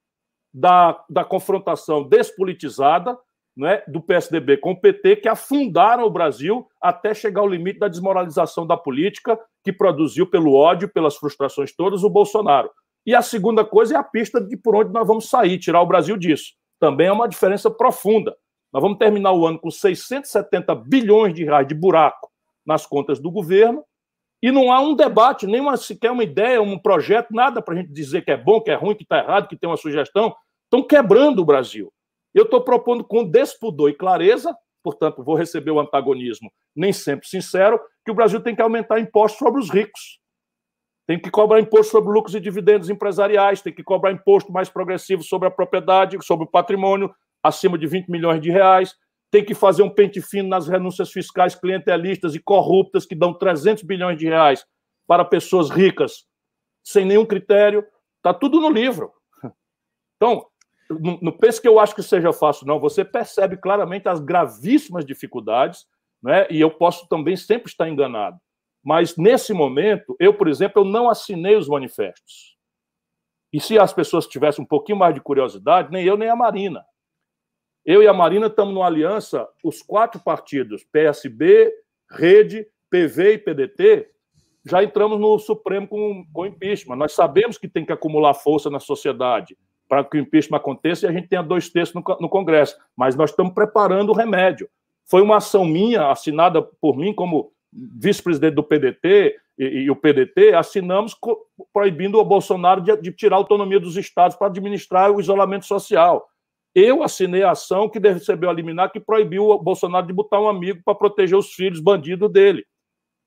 S2: da, da confrontação despolitizada né, do PSDB com o PT, que afundaram o Brasil até chegar ao limite da desmoralização da política, que produziu pelo ódio, pelas frustrações todas, o Bolsonaro. E a segunda coisa é a pista de por onde nós vamos sair, tirar o Brasil disso. Também é uma diferença profunda. Nós vamos terminar o ano com 670 bilhões de reais de buraco nas contas do governo e não há um debate, nem uma, sequer uma ideia, um projeto, nada para a gente dizer que é bom, que é ruim, que está errado, que tem uma sugestão. Estão quebrando o Brasil. Eu estou propondo com despudor e clareza, portanto, vou receber o antagonismo nem sempre sincero, que o Brasil tem que aumentar impostos sobre os ricos. Tem que cobrar imposto sobre lucros e dividendos empresariais, tem que cobrar imposto mais progressivo sobre a propriedade, sobre o patrimônio, acima de 20 milhões de reais, tem que fazer um pente fino nas renúncias fiscais clientelistas e corruptas que dão 300 bilhões de reais para pessoas ricas sem nenhum critério. Está tudo no livro. Então, não, não pense que eu acho que seja fácil, não. Você percebe claramente as gravíssimas dificuldades, né? e eu posso também sempre estar enganado. Mas, nesse momento, eu, por exemplo, eu não assinei os manifestos. E se as pessoas tivessem um pouquinho mais de curiosidade, nem eu, nem a Marina. Eu e a Marina estamos numa aliança, os quatro partidos, PSB, Rede, PV e PDT, já entramos no Supremo com, com impeachment. Nós sabemos que tem que acumular força na sociedade para que o impeachment aconteça e a gente tenha dois terços no, no Congresso. Mas nós estamos preparando o remédio. Foi uma ação minha, assinada por mim como vice-presidente do PDT e, e, o PDT, assinamos proibindo o Bolsonaro de, de tirar a autonomia dos estados para administrar o isolamento social. Eu assinei a ação que recebeu a liminar que proibiu o Bolsonaro de botar um amigo para proteger os filhos bandidos dele.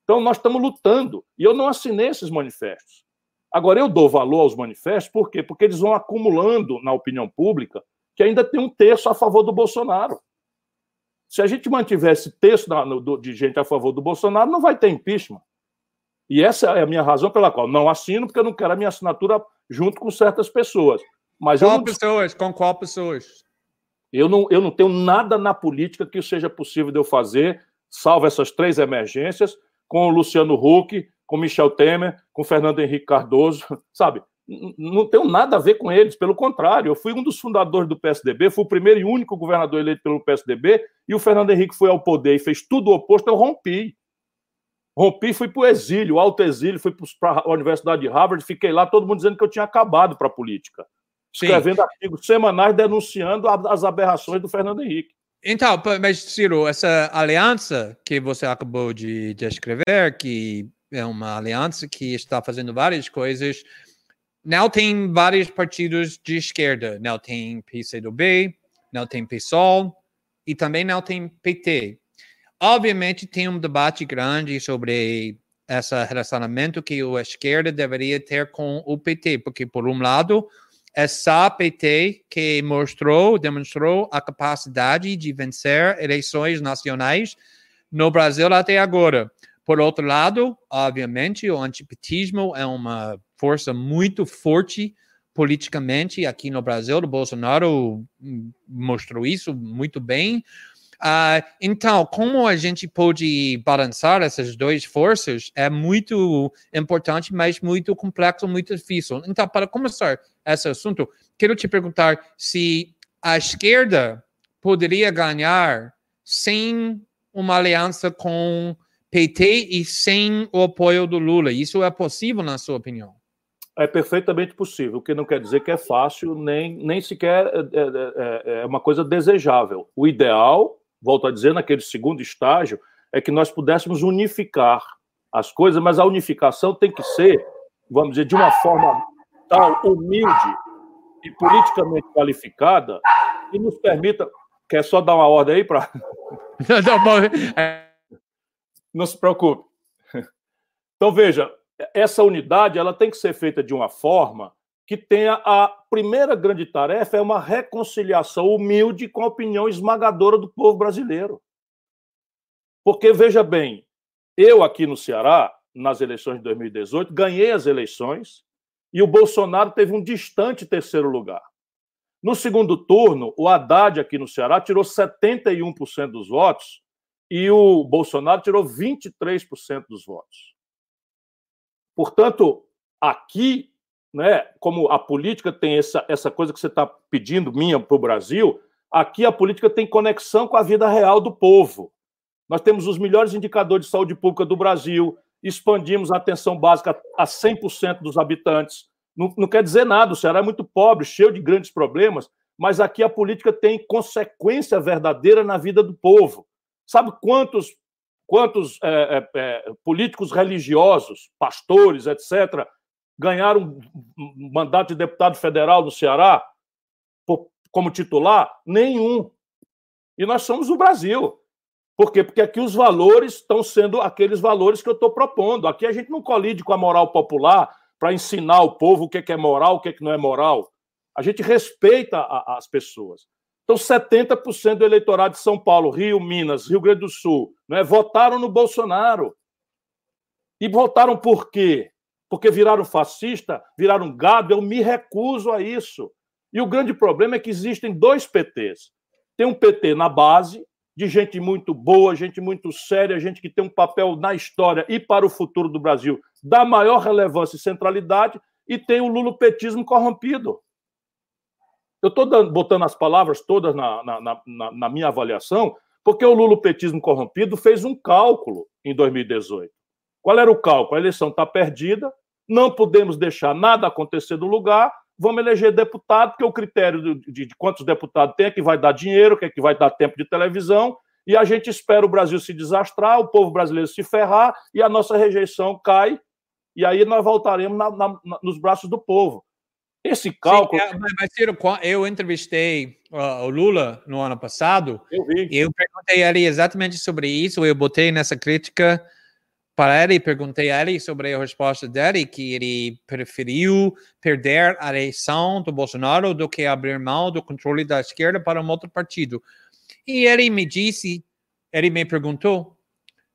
S2: Então, nós estamos lutando. E eu não assinei esses manifestos. Agora, eu dou valor aos manifestos, por quê? Porque eles vão acumulando na opinião pública que ainda tem um terço a favor do Bolsonaro. Se a gente mantivesse terço de gente a favor do Bolsonaro, não vai ter impeachment. E essa é a minha razão pela qual não assino, porque eu não quero a minha assinatura junto com certas pessoas.
S1: Mas qual não... pessoas? Com qual pessoas?
S2: Eu não, eu não tenho nada na política que seja possível de eu fazer, salvo essas três emergências, com o Luciano Huck, com Michel Temer, com Fernando Henrique Cardoso, sabe? Não tenho nada a ver com eles, pelo contrário, eu fui um dos fundadores do PSDB, fui o primeiro e único governador eleito pelo PSDB, e o Fernando Henrique foi ao poder e fez tudo o oposto, eu rompi. Rompi, fui para o exílio, alto exílio, fui para a Universidade de Harvard, fiquei lá, todo mundo dizendo que eu tinha acabado para a política escrevendo Sim. artigos semanais denunciando as aberrações do Fernando Henrique.
S1: Então, mas Ciro, essa aliança que você acabou de, de escrever, que é uma aliança que está fazendo várias coisas, não tem vários partidos de esquerda, não tem PCdoB, não tem PSOL e também não tem PT. Obviamente tem um debate grande sobre esse relacionamento que a esquerda deveria ter com o PT, porque por um lado essa PT que mostrou, demonstrou a capacidade de vencer eleições nacionais no Brasil até agora. Por outro lado, obviamente, o antipetismo é uma força muito forte politicamente aqui no Brasil. O Bolsonaro mostrou isso muito bem. Uh, então, como a gente pode balançar essas duas forças é muito importante, mas muito complexo, muito difícil. Então, para começar esse assunto, quero te perguntar se a esquerda poderia ganhar sem uma aliança com PT e sem o apoio do Lula. Isso é possível, na sua opinião?
S2: É perfeitamente possível, o que não quer dizer que é fácil, nem, nem sequer é, é, é, é uma coisa desejável. O ideal volto a dizer, naquele segundo estágio, é que nós pudéssemos unificar as coisas, mas a unificação tem que ser, vamos dizer, de uma forma tal humilde e politicamente qualificada que nos permita. Quer só dar uma ordem aí para. Não se preocupe. Então, veja, essa unidade ela tem que ser feita de uma forma que tenha a primeira grande tarefa é uma reconciliação humilde com a opinião esmagadora do povo brasileiro. Porque, veja bem, eu aqui no Ceará, nas eleições de 2018, ganhei as eleições e o Bolsonaro teve um distante terceiro lugar. No segundo turno, o Haddad aqui no Ceará tirou 71% dos votos e o Bolsonaro tirou 23% dos votos. Portanto, aqui, né, como a política tem essa, essa coisa que você está pedindo minha para o Brasil, aqui a política tem conexão com a vida real do povo. Nós temos os melhores indicadores de saúde pública do Brasil, expandimos a atenção básica a 100% dos habitantes. Não, não quer dizer nada, o Ceará é muito pobre, cheio de grandes problemas, mas aqui a política tem consequência verdadeira na vida do povo. Sabe quantos, quantos é, é, políticos religiosos, pastores, etc., ganharam um mandato de deputado federal no Ceará como titular? Nenhum. E nós somos o Brasil. Por quê? Porque aqui os valores estão sendo aqueles valores que eu estou propondo. Aqui a gente não colide com a moral popular para ensinar o povo o que é moral, o que, é que não é moral. A gente respeita a, as pessoas. Então, 70% do eleitorado de São Paulo, Rio, Minas, Rio Grande do Sul, né, votaram no Bolsonaro. E votaram por quê? Porque viraram fascista, viraram gado. Eu me recuso a isso. E o grande problema é que existem dois PTs. Tem um PT na base, de gente muito boa, gente muito séria, gente que tem um papel na história e para o futuro do Brasil da maior relevância e centralidade, e tem o lulopetismo corrompido. Eu estou botando as palavras todas na, na, na, na minha avaliação, porque o lulopetismo corrompido fez um cálculo em 2018. Qual era o cálculo? A eleição está perdida, não podemos deixar nada acontecer no lugar, vamos eleger deputado, porque o critério de, de, de quantos deputados tem é que vai dar dinheiro, que é que vai dar tempo de televisão, e a gente espera o Brasil se desastrar, o povo brasileiro se ferrar, e a nossa rejeição cai, e aí nós voltaremos na, na, na, nos braços do povo. Esse cálculo. Sim,
S1: mas, Ciro, eu entrevistei uh, o Lula no ano passado. Eu vi. E eu perguntei a ele exatamente sobre isso. Eu botei nessa crítica para ele, perguntei a ele sobre a resposta dele, que ele preferiu perder a eleição do Bolsonaro do que abrir mão do controle da esquerda para um outro partido. E ele me disse, ele me perguntou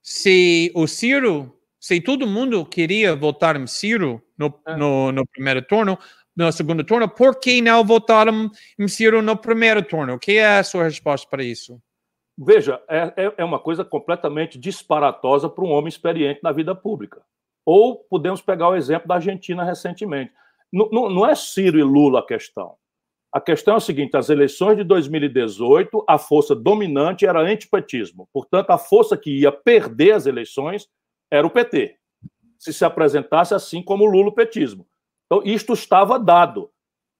S1: se o Ciro, se todo mundo queria votar em Ciro no, é. no, no primeiro turno, no segundo turno, por que não votaram em Ciro no primeiro turno? O que é a sua resposta para isso?
S2: Veja, é, é, é uma coisa completamente disparatosa para um homem experiente na vida pública. Ou podemos pegar o exemplo da Argentina recentemente. Não, não, não é Ciro e Lula a questão. A questão é o seguinte: as eleições de 2018, a força dominante era antipetismo. Portanto, a força que ia perder as eleições era o PT. Se se apresentasse assim como o Lula petismo. Então, isto estava dado.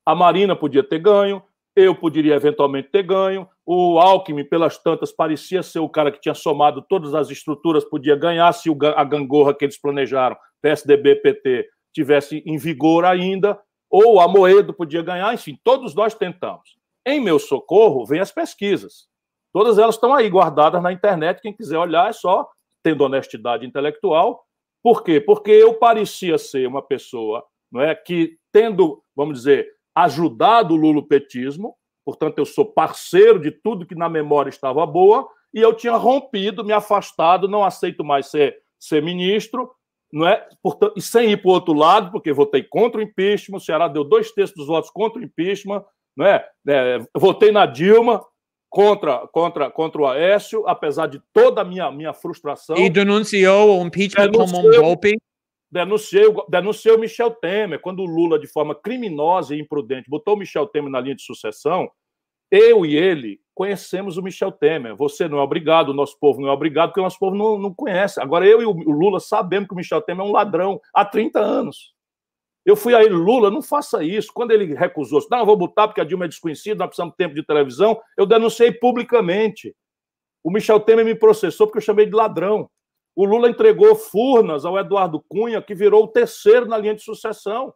S2: A Marina podia ter ganho, eu poderia eventualmente ter ganho. O Alckmin, pelas tantas, parecia ser o cara que tinha somado todas as estruturas, podia ganhar se a gangorra que eles planejaram, PSDB, PT, tivesse em vigor ainda. Ou a Moedo podia ganhar, enfim, todos nós tentamos. Em meu socorro, vem as pesquisas. Todas elas estão aí guardadas na internet. Quem quiser olhar é só tendo honestidade intelectual. Por quê? Porque eu parecia ser uma pessoa não é, que, tendo, vamos dizer, ajudado o lulopetismo, portanto, eu sou parceiro de tudo que na memória estava boa, e eu tinha rompido, me afastado, não aceito mais ser, ser ministro, não é? Portanto, e sem ir para o outro lado, porque votei contra o impeachment, o Ceará deu dois terços dos votos contra o impeachment, não é? é votei na Dilma contra, contra, contra o Aécio, apesar de toda a minha, minha frustração.
S1: E denunciou o impeachment como um golpe
S2: denunciei, denunciei o Michel Temer, quando o Lula, de forma criminosa e imprudente, botou o Michel Temer na linha de sucessão, eu e ele conhecemos o Michel Temer. Você não é obrigado, o nosso povo não é obrigado, porque o nosso povo não, não conhece. Agora, eu e o Lula sabemos que o Michel Temer é um ladrão há 30 anos. Eu fui a ele, Lula, não faça isso. Quando ele recusou, não, vou botar porque a Dilma é desconhecida, nós precisamos de tempo de televisão, eu denunciei publicamente. O Michel Temer me processou porque eu chamei de ladrão. O Lula entregou Furnas ao Eduardo Cunha, que virou o terceiro na linha de sucessão.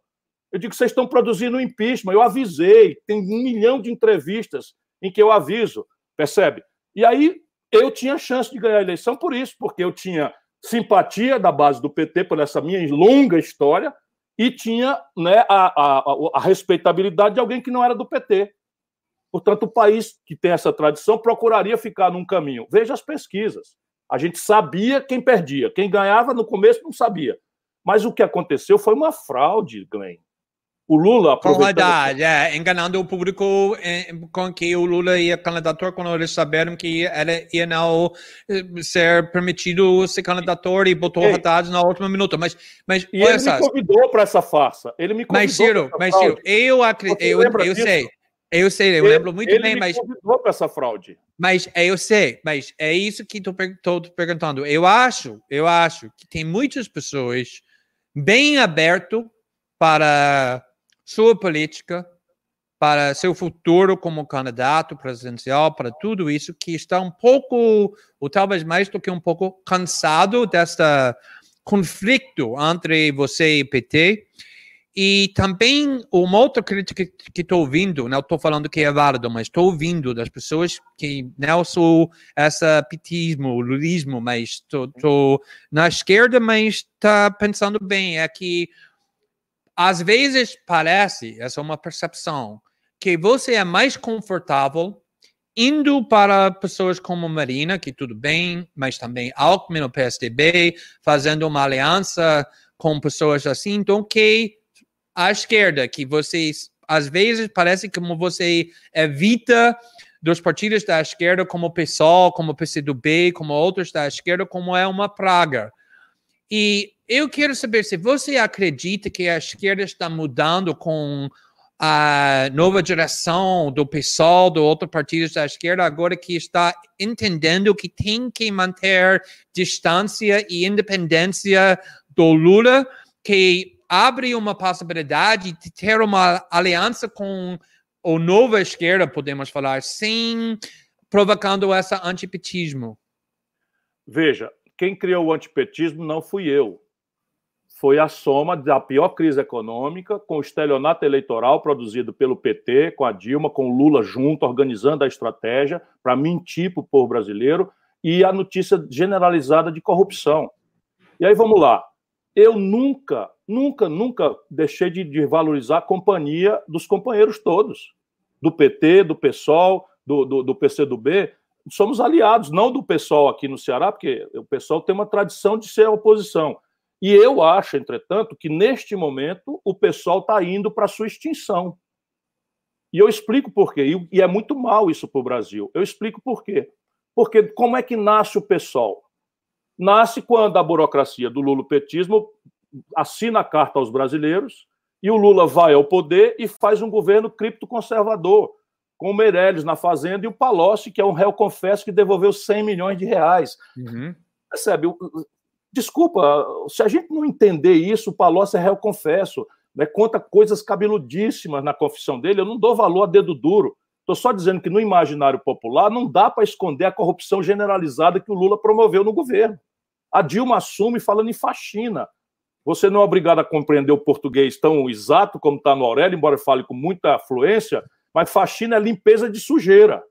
S2: Eu digo que vocês estão produzindo impeachment. Eu avisei, tem um milhão de entrevistas em que eu aviso, percebe? E aí eu tinha chance de ganhar a eleição por isso, porque eu tinha simpatia da base do PT por essa minha longa história e tinha né, a, a, a, respeitabilidade de alguém que não era do PT. Portanto, o país que tem essa tradição procuraria ficar num caminho. Veja as pesquisas. A gente sabia quem perdia. Quem ganhava no começo não sabia. Mas o que aconteceu foi uma fraude, Glenn. O Lula
S1: aproveitando... é, enganando o público eh, com que o Lula ia candidatar quando eles saberam que ele ia não eh, ser permitido ser candidator e botou. Haddad na última minuto. Mas, mas
S2: e ele me convidou para essa farsa. Ele me convidou.
S1: Mas Ciro, mas Ciro, eu acredito, eu, eu sei. Eu sei, eu ele, lembro muito
S2: ele
S1: bem,
S2: me
S1: mas.
S2: convidou para essa fraude.
S1: Mas é, eu sei, mas é isso que estou perguntando. Eu acho, eu acho que tem muitas pessoas bem aberto para sua política, para seu futuro como candidato presidencial, para tudo isso, que está um pouco, ou talvez mais do que um pouco, cansado desta conflito entre você e PT. E também uma outra crítica que estou ouvindo, não estou falando que é válido, mas estou ouvindo das pessoas que não sou essa pitismo, lulismo, mas estou na esquerda, mas está pensando bem, é que às vezes parece, essa é uma percepção, que você é mais confortável indo para pessoas como Marina, que tudo bem, mas também Alckmin, no PSDB, fazendo uma aliança com pessoas assim, do que a esquerda, que vocês, às vezes, parece como você evita dos partidos da esquerda, como o PSOL, como o PCdoB, como outros da esquerda, como é uma praga. E eu quero saber se você acredita que a esquerda está mudando com a nova geração do PSOL, do outro partido da esquerda, agora que está entendendo que tem que manter distância e independência do Lula, que abre uma possibilidade de ter uma aliança com a nova esquerda, podemos falar, sem provocando esse antipetismo.
S2: Veja, quem criou o antipetismo não fui eu. Foi a soma da pior crise econômica, com o estelionato eleitoral produzido pelo PT, com a Dilma, com o Lula junto, organizando a estratégia para mentir para o povo brasileiro, e a notícia generalizada de corrupção. E aí vamos lá. Eu nunca, nunca, nunca deixei de, de valorizar a companhia dos companheiros todos, do PT, do PSOL, do, do, do PCdoB, somos aliados, não do pessoal aqui no Ceará, porque o pessoal tem uma tradição de ser oposição. E eu acho, entretanto, que neste momento o pessoal está indo para sua extinção. E eu explico por quê. E é muito mal isso para o Brasil. Eu explico por quê. Porque como é que nasce o pessoal? Nasce quando a burocracia do lulopetismo assina a carta aos brasileiros e o Lula vai ao poder e faz um governo criptoconservador com o Meirelles na Fazenda e o Palocci, que é um réu confesso que devolveu 100 milhões de reais. Uhum. Percebe? Desculpa, se a gente não entender isso, o Palocci é réu confesso, né, conta coisas cabeludíssimas na confissão dele, eu não dou valor a dedo duro. Estou só dizendo que no imaginário popular não dá para esconder a corrupção generalizada que o Lula promoveu no governo. A Dilma assume falando em faxina. Você não é obrigado a compreender o português tão exato como está no Aurélio, embora fale com muita fluência, mas faxina é limpeza de sujeira.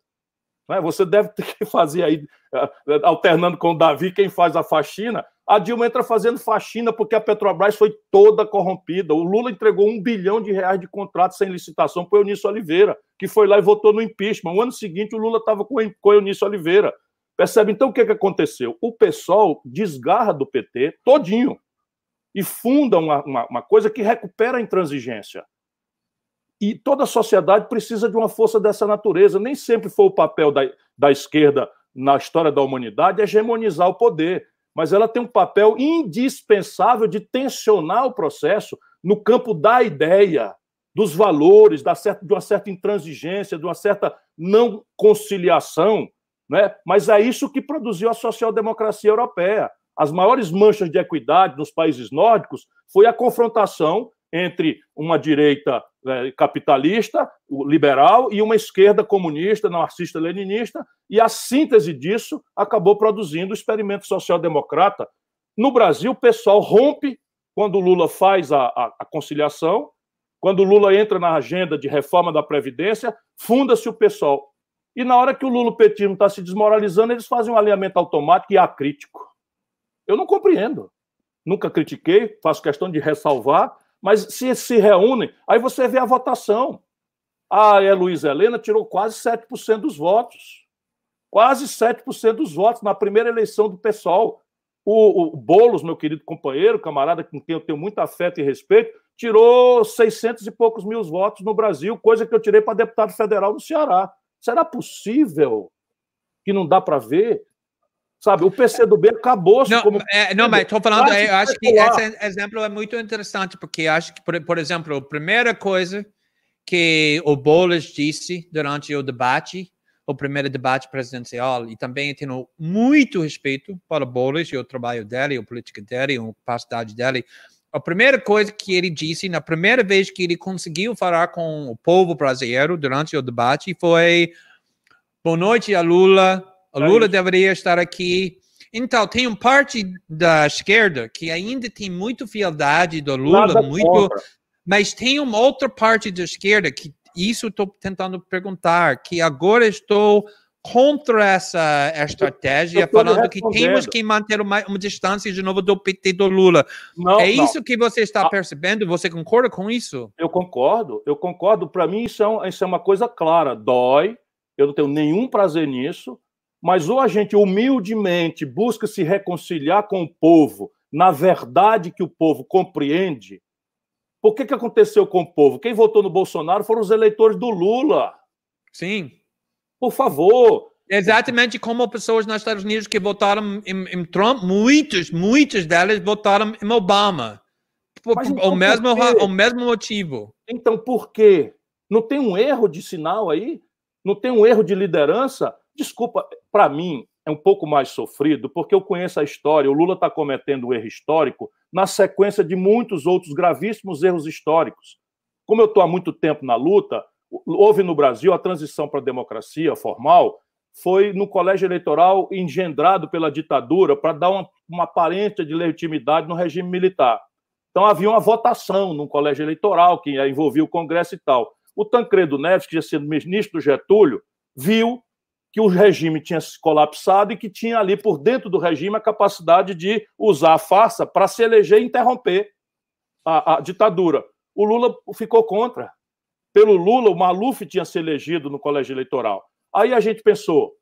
S2: Né? Você deve ter que fazer aí, eh, alternando com o Davi, quem faz a faxina. A Dilma entra fazendo faxina porque a Petrobras foi toda corrompida. O Lula entregou um bilhão de reais de contrato sem licitação para o Eunício Oliveira, que foi lá e votou no impeachment. No ano seguinte, o Lula estava com o Eunício Oliveira. Percebe? Então, o que, que aconteceu? O PSOL desgarra do PT todinho e funda uma, uma, uma coisa que recupera a intransigência. E toda a sociedade precisa de uma força dessa natureza. Nem sempre foi o papel da, da esquerda na história da humanidade hegemonizar o poder, mas ela tem um papel indispensável de tensionar o processo no campo da ideia, dos valores, da certa, de uma certa intransigência, de uma certa não conciliação. Né? Mas é isso que produziu a social-democracia europeia. As maiores manchas de equidade nos países nórdicos foi a confrontação entre uma direita é, capitalista, liberal, e uma esquerda comunista, marxista-leninista, e a síntese disso acabou produzindo o experimento social-democrata. No Brasil, o pessoal rompe quando o Lula faz a, a, a conciliação, quando o Lula entra na agenda de reforma da Previdência, funda-se o pessoal. E na hora que o Lula petismo está se desmoralizando, eles fazem um alinhamento automático e acrítico. Eu não compreendo. Nunca critiquei, faço questão de ressalvar, mas se se reúnem, aí você vê a votação. A Luiz Helena tirou quase 7% dos votos. Quase 7% dos votos na primeira eleição do PSOL. O, o Boulos, meu querido companheiro, camarada com quem eu tenho muito afeto e respeito, tirou 600 e poucos mil votos no Brasil, coisa que eu tirei para deputado federal no Ceará. Será possível que não dá para ver? Sabe, o PCdoB acabou
S1: não, como... É, não, mas estou falando, eu acho que esse exemplo é muito interessante, porque acho que, por, por exemplo, a primeira coisa que o Boulos disse durante o debate, o primeiro debate presidencial, e também tenho muito respeito para o Boulos e o trabalho dele, a política dele, a capacidade dele. A primeira coisa que ele disse, na primeira vez que ele conseguiu falar com o povo brasileiro durante o debate, foi: Boa noite a Lula, Lula deveria estar aqui. Então, tem uma parte da esquerda que ainda tem muito fieldade do Lula, Nada muito. Contra. Mas tem uma outra parte da esquerda que isso estou tentando perguntar, que agora estou contra essa estratégia, falando que temos que manter uma, uma, distância de novo do PT do Lula. Não, é isso não. que você está ah. percebendo? Você concorda com isso?
S2: Eu concordo, eu concordo. Para mim, isso é, isso é uma coisa clara. Dói, eu não tenho nenhum prazer nisso, mas ou a gente humildemente busca se reconciliar com o povo na verdade que o povo compreende. Por que, que aconteceu com o povo? Quem votou no Bolsonaro foram os eleitores do Lula.
S1: Sim.
S2: Por favor.
S1: Exatamente como pessoas nos Estados Unidos que votaram em, em Trump, muitas, muitas delas votaram em Obama. Por, então, o, mesmo, o mesmo motivo.
S2: Então, por quê? Não tem um erro de sinal aí? Não tem um erro de liderança? Desculpa, para mim é um pouco mais sofrido, porque eu conheço a história. O Lula está cometendo um erro histórico na sequência de muitos outros gravíssimos erros históricos. Como eu estou há muito tempo na luta, houve no Brasil a transição para a democracia formal, foi no colégio eleitoral engendrado pela ditadura para dar uma, uma aparência de legitimidade no regime militar. Então havia uma votação no colégio eleitoral que envolvia o Congresso e tal. O Tancredo Neves, que tinha sido ministro do Getúlio, viu que o regime tinha colapsado e que tinha ali por dentro do regime a capacidade de usar a farsa para se eleger e interromper a, a, ditadura. O Lula ficou contra. Pelo Lula, o Maluf tinha se elegido no colégio eleitoral. Aí a gente pensou,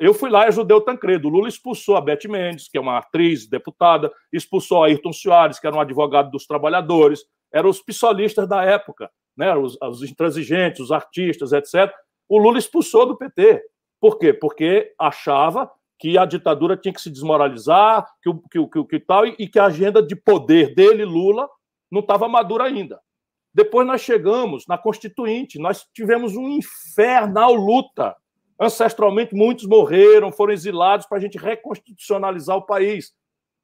S2: eu fui lá e ajudei o Tancredo. O Lula expulsou a Beth Mendes, que é uma atriz, deputada, expulsou a Ayrton Soares, que era um advogado dos trabalhadores, eram os pisolistas da época, né? os, os intransigentes, os artistas, etc. O Lula expulsou do PT. Por quê? Porque achava que a ditadura tinha que se desmoralizar, que o que, que, que tal, e que a agenda de poder dele, Lula, não estava madura ainda. Depois nós chegamos na Constituinte, nós tivemos uma infernal luta. Ancestralmente, muitos morreram, foram exilados para a gente reconstitucionalizar o país.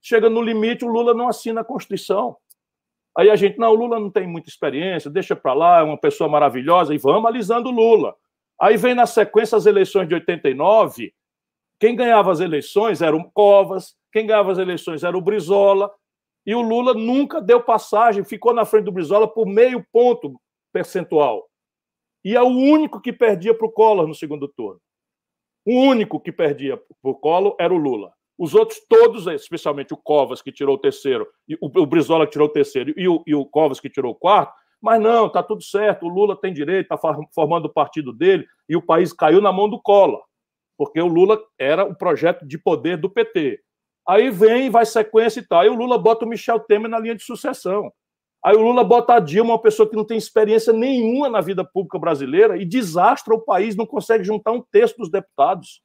S2: Chega no limite, o Lula não assina a Constituição. Aí a gente, não, o Lula não tem muita experiência, deixa para lá, é uma pessoa maravilhosa, e vamos alisando o Lula. Aí vem na sequência as eleições de 89. Quem ganhava as eleições era o Covas, quem ganhava as eleições era o Brizola, e o Lula nunca deu passagem, ficou na frente do Brizola por meio ponto percentual. E é o único que perdia para o Collor no segundo turno. O único que perdia para o Collor era o Lula. Os outros todos, especialmente o Covas, que tirou o terceiro, o, Brizola que tirou o terceiro, e o, e o Covas, que tirou o quarto, mas não, está tudo certo, o Lula tem direito, está formando o partido dele, e o país caiu na mão do Collor, porque o Lula era o projeto de poder do PT. Aí vem, vai sequência e tal. Aí o Lula bota o Michel Temer na linha de sucessão. Aí o Lula bota a Dilma, uma pessoa que não tem experiência nenhuma na vida pública brasileira, e desastra o país, não consegue juntar um terço dos deputados.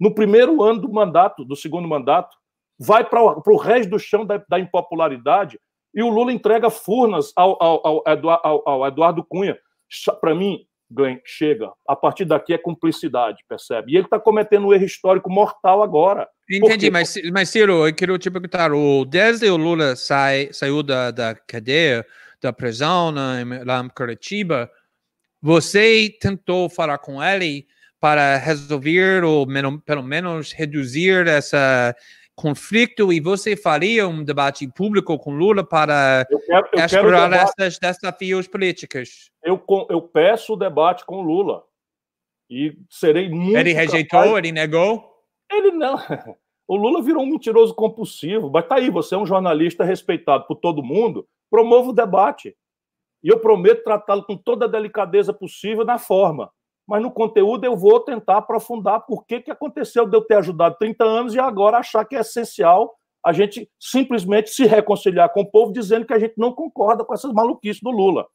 S2: No primeiro ano do mandato, do segundo mandato, vai para o resto do chão da, da impopularidade e o Lula entrega Furnas ao, ao, ao, ao Eduardo Cunha. Para mim, Glenn, chega. A partir daqui é cumplicidade, percebe? E ele está cometendo um erro histórico mortal agora.
S1: Entendi, mas, mas Ciro, eu queria te perguntar: o, desde o Lula sai, saiu da, da cadeia, da prisão na, lá em Curitiba, você tentou falar com ele para resolver ou pelo menos reduzir essa conflito e você faria um debate público com Lula para eu quero, eu explorar esses desafios políticos?
S2: Eu, eu peço o debate com Lula e serei muito.
S1: Ele rejeitou, capaz... ele negou?
S2: Ele não. O Lula virou um mentiroso compulsivo. Mas tá aí, você é um jornalista respeitado por todo mundo, promova o debate. E eu prometo tratá-lo com toda a delicadeza possível na forma. Mas no conteúdo eu vou tentar aprofundar por que, que aconteceu de eu ter ajudado 30 anos e agora achar que é essencial a gente simplesmente se reconciliar com o povo dizendo que a gente não concorda com essas maluquices do Lula.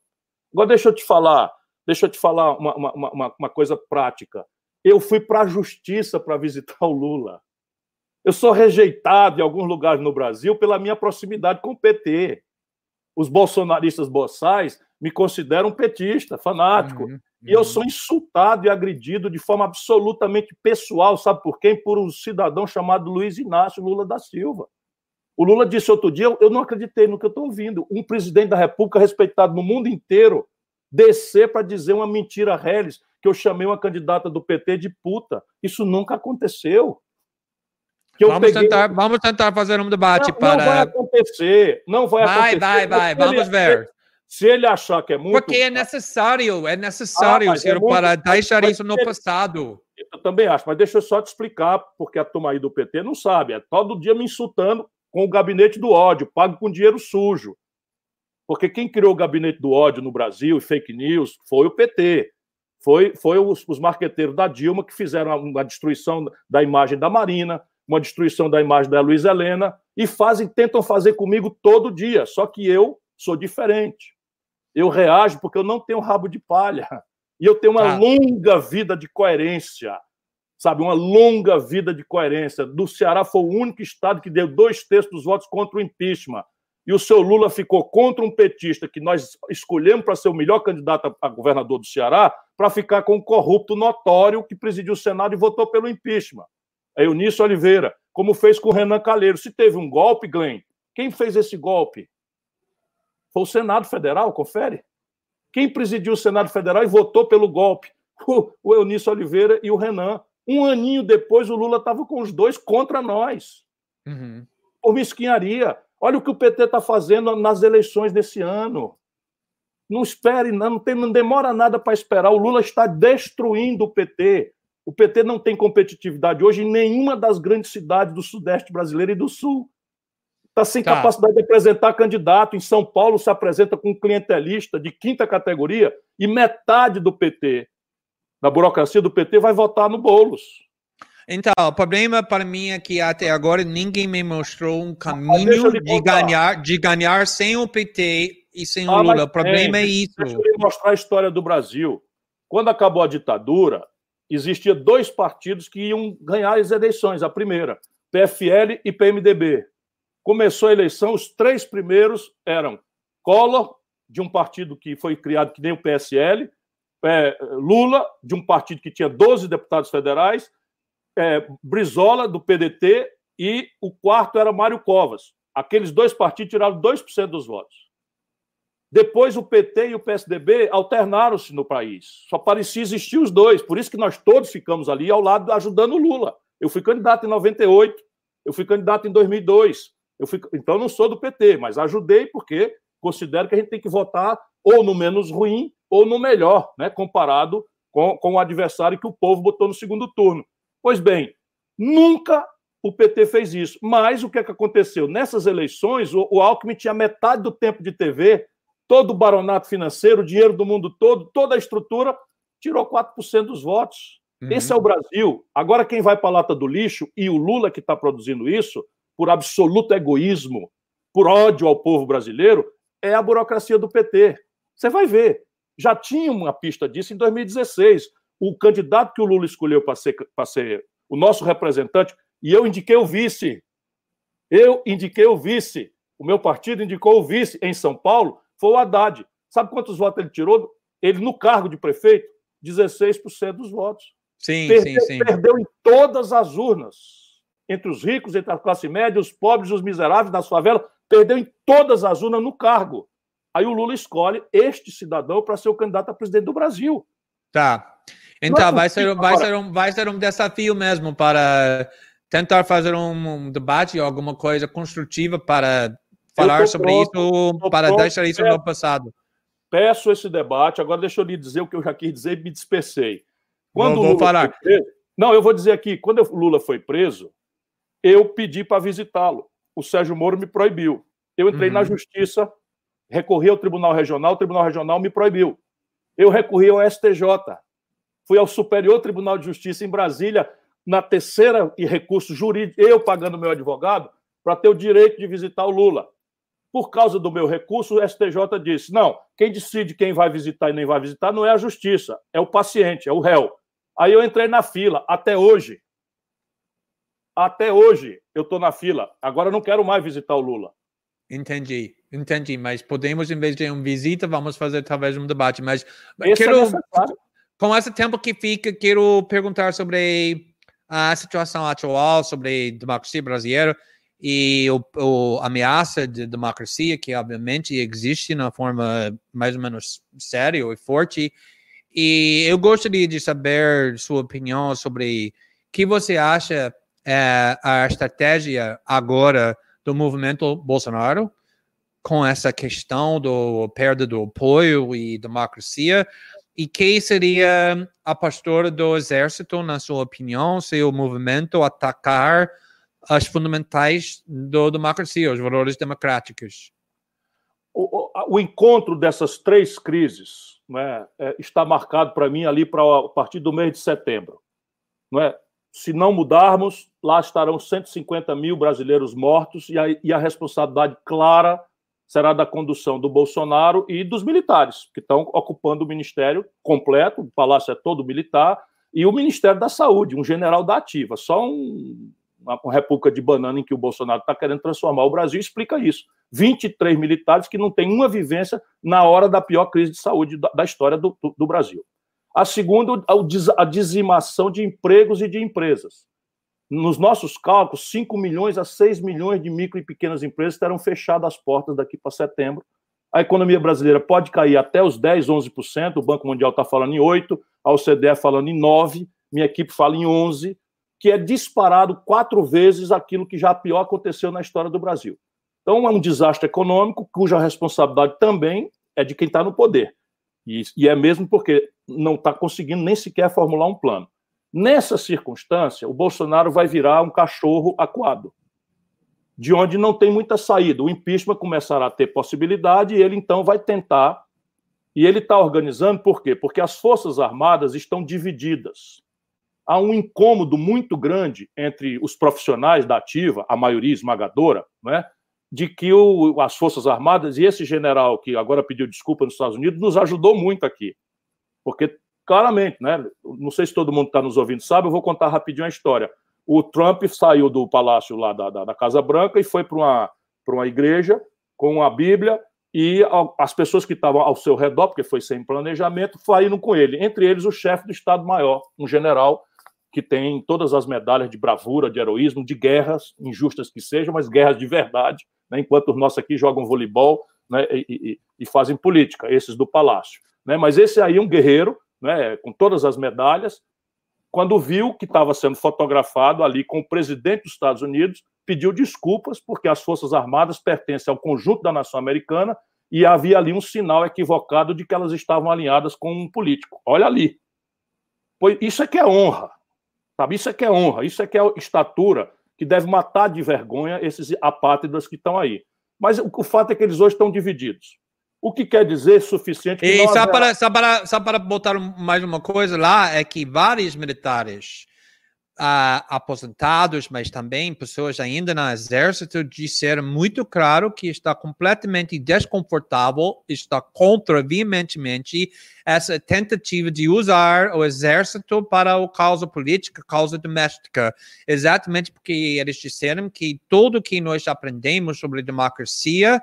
S2: Agora deixa eu te falar, deixa eu te falar uma, uma, uma, uma coisa prática. Eu fui para a justiça para visitar o Lula. Eu sou rejeitado em alguns lugares no Brasil pela minha proximidade com o PT. Os bolsonaristas boçais me consideram petista, fanático. Uhum. E eu sou insultado e agredido de forma absolutamente pessoal, sabe por quem? Por um cidadão chamado Luiz Inácio Lula da Silva. O Lula disse outro dia: eu não acreditei no que eu estou ouvindo. Um presidente da República respeitado no mundo inteiro descer para dizer uma mentira reles que eu chamei uma candidata do PT de puta. Isso nunca aconteceu.
S1: vamos, peguei... tentar, vamos tentar fazer um debate
S2: não,
S1: para.
S2: Não vai acontecer. Não vai,
S1: vai
S2: acontecer.
S1: Vai, vai, vai. Vamos ver.
S2: Se ele achar que é muito.
S1: Porque é necessário, é necessário, ah, é muito... para deixar isso no passado.
S2: Eu também acho, mas deixa eu só te explicar, porque a turma aí do PT não sabe. É todo dia me insultando com o gabinete do ódio, pago com dinheiro sujo. Porque quem criou o gabinete do ódio no Brasil e fake news foi o PT. Foi, foi os, os marqueteiros da Dilma que fizeram uma destruição da imagem da Marina, uma destruição da imagem da Luiz Helena, e fazem, tentam fazer comigo todo dia. Só que eu sou diferente. Eu reajo porque eu não tenho rabo de palha. E eu tenho uma ah. longa vida de coerência. Sabe, uma longa vida de coerência. Do Ceará foi o único estado que deu dois terços dos votos contra o impeachment e o seu Lula ficou contra um petista que nós escolhemos para ser o melhor candidato a governador do Ceará, para ficar com um corrupto notório que presidiu o Senado e votou pelo impeachment. É Eunício Oliveira, como fez com o Renan Calheiro. Se teve um golpe, Glenn, quem fez esse golpe? Foi o Senado Federal, confere. Quem presidiu o Senado Federal e votou pelo golpe? O, Eunício Oliveira e o Renan. Um aninho depois, o Lula estava com os dois contra nós. Uhum. Por mesquinharia. Olha o que o PT está fazendo nas eleições desse ano. Não espere, não, tem, não demora nada para esperar. O Lula está destruindo o PT. O PT não tem competitividade hoje em nenhuma das grandes cidades do Sudeste brasileiro e do Sul. Está sem tá. capacidade de apresentar candidato. Em São Paulo se apresenta com um clientelista de quinta categoria e metade do PT, da burocracia do PT, vai votar no Boulos.
S1: Então, o problema para mim é que até agora ninguém me mostrou um caminho de ganhar, de ganhar sem o PT e sem ah, o Lula. O problema é, é isso.
S2: Deixa eu mostrar a história do Brasil. Quando acabou a ditadura, existia dois partidos que iam ganhar as eleições. A primeira, PFL e PMDB. Começou a eleição, os três primeiros eram Collor, de um partido que foi criado que nem o PSL, é, Lula, de um partido que tinha 12 deputados federais, é, Brizola, do PDT, e o quarto era Mário Covas. Aqueles dois partidos tiraram 2% dos votos. Depois o PT e o PSDB alternaram-se no país. Só parecia existir os dois. Por isso que nós todos ficamos ali ao lado ajudando o Lula. Eu fui candidato em 98, eu fui candidato em 2002. Eu fui... Então não sou do PT, mas ajudei porque considero que a gente tem que votar ou no menos ruim ou no melhor, né, comparado com, com o adversário que o povo botou no segundo turno. Pois bem, nunca o PT fez isso. Mas o que, é que aconteceu? Nessas eleições, o, o Alckmin tinha metade do tempo de TV, todo o baronato financeiro, o dinheiro do mundo todo, toda a estrutura, tirou 4% dos votos. Uhum. Esse é o Brasil. Agora, quem vai para a lata do lixo, e o Lula que está produzindo isso, por absoluto egoísmo, por ódio ao povo brasileiro, é a burocracia do PT. Você vai ver. Já tinha uma pista disso em 2016 o candidato que o Lula escolheu para ser, ser o nosso representante, e eu indiquei o vice. Eu indiquei o vice. O meu partido indicou o vice em São Paulo, foi o Haddad. Sabe quantos votos ele tirou? Ele, no cargo de prefeito, 16% dos votos.
S1: Sim,
S2: perdeu,
S1: sim, sim.
S2: Perdeu em todas as urnas. Entre os ricos, entre a classe média, os pobres, os miseráveis, nas favelas. Perdeu em todas as urnas no cargo. Aí o Lula escolhe este cidadão para ser o candidato a presidente do Brasil.
S1: Tá. Então, vai ser, vai, ser um, vai ser um desafio mesmo para tentar fazer um, debate alguma coisa construtiva para falar sobre pronto, isso, para pronto, deixar isso no passado.
S2: Peço esse debate. Agora, deixa eu lhe dizer o que eu já quis dizer e me dispersei.
S1: Quando vou, vou falar.
S2: Preso, não, eu vou dizer aqui: quando o Lula foi preso, eu pedi para visitá-lo. O Sérgio Moro me proibiu. Eu entrei uhum. na justiça, recorri ao Tribunal Regional, o Tribunal Regional me proibiu. Eu recorri ao STJ, fui ao Superior Tribunal de Justiça em Brasília, na terceira e recurso jurídico, eu pagando meu advogado, para ter o direito de visitar o Lula. Por causa do meu recurso, o STJ disse: não, quem decide quem vai visitar e nem vai visitar não é a justiça, é o paciente, é o réu. Aí eu entrei na fila, até hoje. Até hoje eu estou na fila. Agora eu não quero mais visitar o Lula.
S1: Entendi, entendi. Mas podemos, em vez de uma visita, vamos fazer talvez um debate. Mas Esse é quero, é com esse tempo que fica, quero perguntar sobre a situação atual, sobre democracia brasileira e o, o, ameaça de democracia que obviamente existe na forma mais ou menos séria e forte. E eu gostaria de saber sua opinião sobre o que você acha é, a estratégia agora do movimento Bolsonaro com essa questão do perda do apoio e democracia. E que seria a postura do exército, na sua opinião, se o movimento atacar as fundamentais da democracia, os valores democráticos.
S2: O, o, o encontro dessas três crises né, é, está marcado para mim ali para a partir do mês de setembro. Não é? Se não mudarmos, lá estarão 150 mil brasileiros mortos e a, e a responsabilidade clara será da condução do Bolsonaro e dos militares, que estão ocupando o ministério completo, o palácio é todo militar, e o Ministério da Saúde, um general da ativa. Só um uma república de banana em que o Bolsonaro está querendo transformar o Brasil, explica isso. 23 militares que não têm uma vivência na hora da pior crise de saúde da, da história do, do, do, Brasil. A segunda, a dizimação de empregos e de empresas. Nos nossos cálculos, 5 milhões a 6 milhões de micro e pequenas empresas terão fechado as portas daqui para setembro. A economia brasileira pode cair até os 10, 11%, o Banco Mundial está falando em 8%, a OCDE falando em 9%, minha equipe fala em 11%, que é disparado quatro vezes aquilo que já pior aconteceu na história do Brasil. Então, é um desastre econômico cuja responsabilidade também é de quem está no poder. E, e, é mesmo porque não está conseguindo nem sequer formular um plano. Nessa circunstância, o Bolsonaro vai virar um cachorro acuado, de onde não tem muita saída. O impeachment começará a ter possibilidade e ele então vai tentar. E ele está organizando por quê? Porque as Forças Armadas estão divididas há um incômodo muito grande entre os profissionais da ativa, a maioria esmagadora, né, de que o, as Forças Armadas e esse general que agora pediu desculpa nos Estados Unidos nos ajudou muito aqui. Porque, claramente, né, não sei se todo mundo está nos ouvindo sabe, eu vou contar rapidinho a história. O Trump saiu do palácio lá da, da, da Casa Branca e foi para uma, uma igreja com a Bíblia e as pessoas que estavam ao seu redor, porque foi sem planejamento, saíram com ele. Entre eles, o chefe do Estado-Maior, um general que tem todas as medalhas de bravura, de heroísmo, de guerras, injustas que sejam, mas guerras de verdade, né? enquanto os nossos aqui jogam voleibol né? e, e, e, fazem política, esses do Palácio. Né? Mas esse aí, um guerreiro, né? com todas as medalhas, quando viu que estava sendo fotografado ali com o presidente dos Estados Unidos, pediu desculpas, porque as Forças Armadas pertencem ao conjunto da nação americana e havia ali um sinal equivocado de que elas estavam alinhadas com um político. Olha ali. Pois isso é que é honra. Sabe? Isso é que é honra, isso é que é estatura que deve matar de vergonha esses apátridas que estão aí. Mas o fato é que eles hoje estão divididos. O que quer dizer suficiente.
S1: e só, haverá... para, só, para, só para botar mais uma coisa lá, é que vários militares uh, aposentados, mas também pessoas ainda no exército, disseram muito claro que está completamente desconfortável, está contra veementemente essa tentativa de usar o exército para a causa política, causa doméstica, exatamente porque eles disseram que tudo que nós aprendemos sobre democracia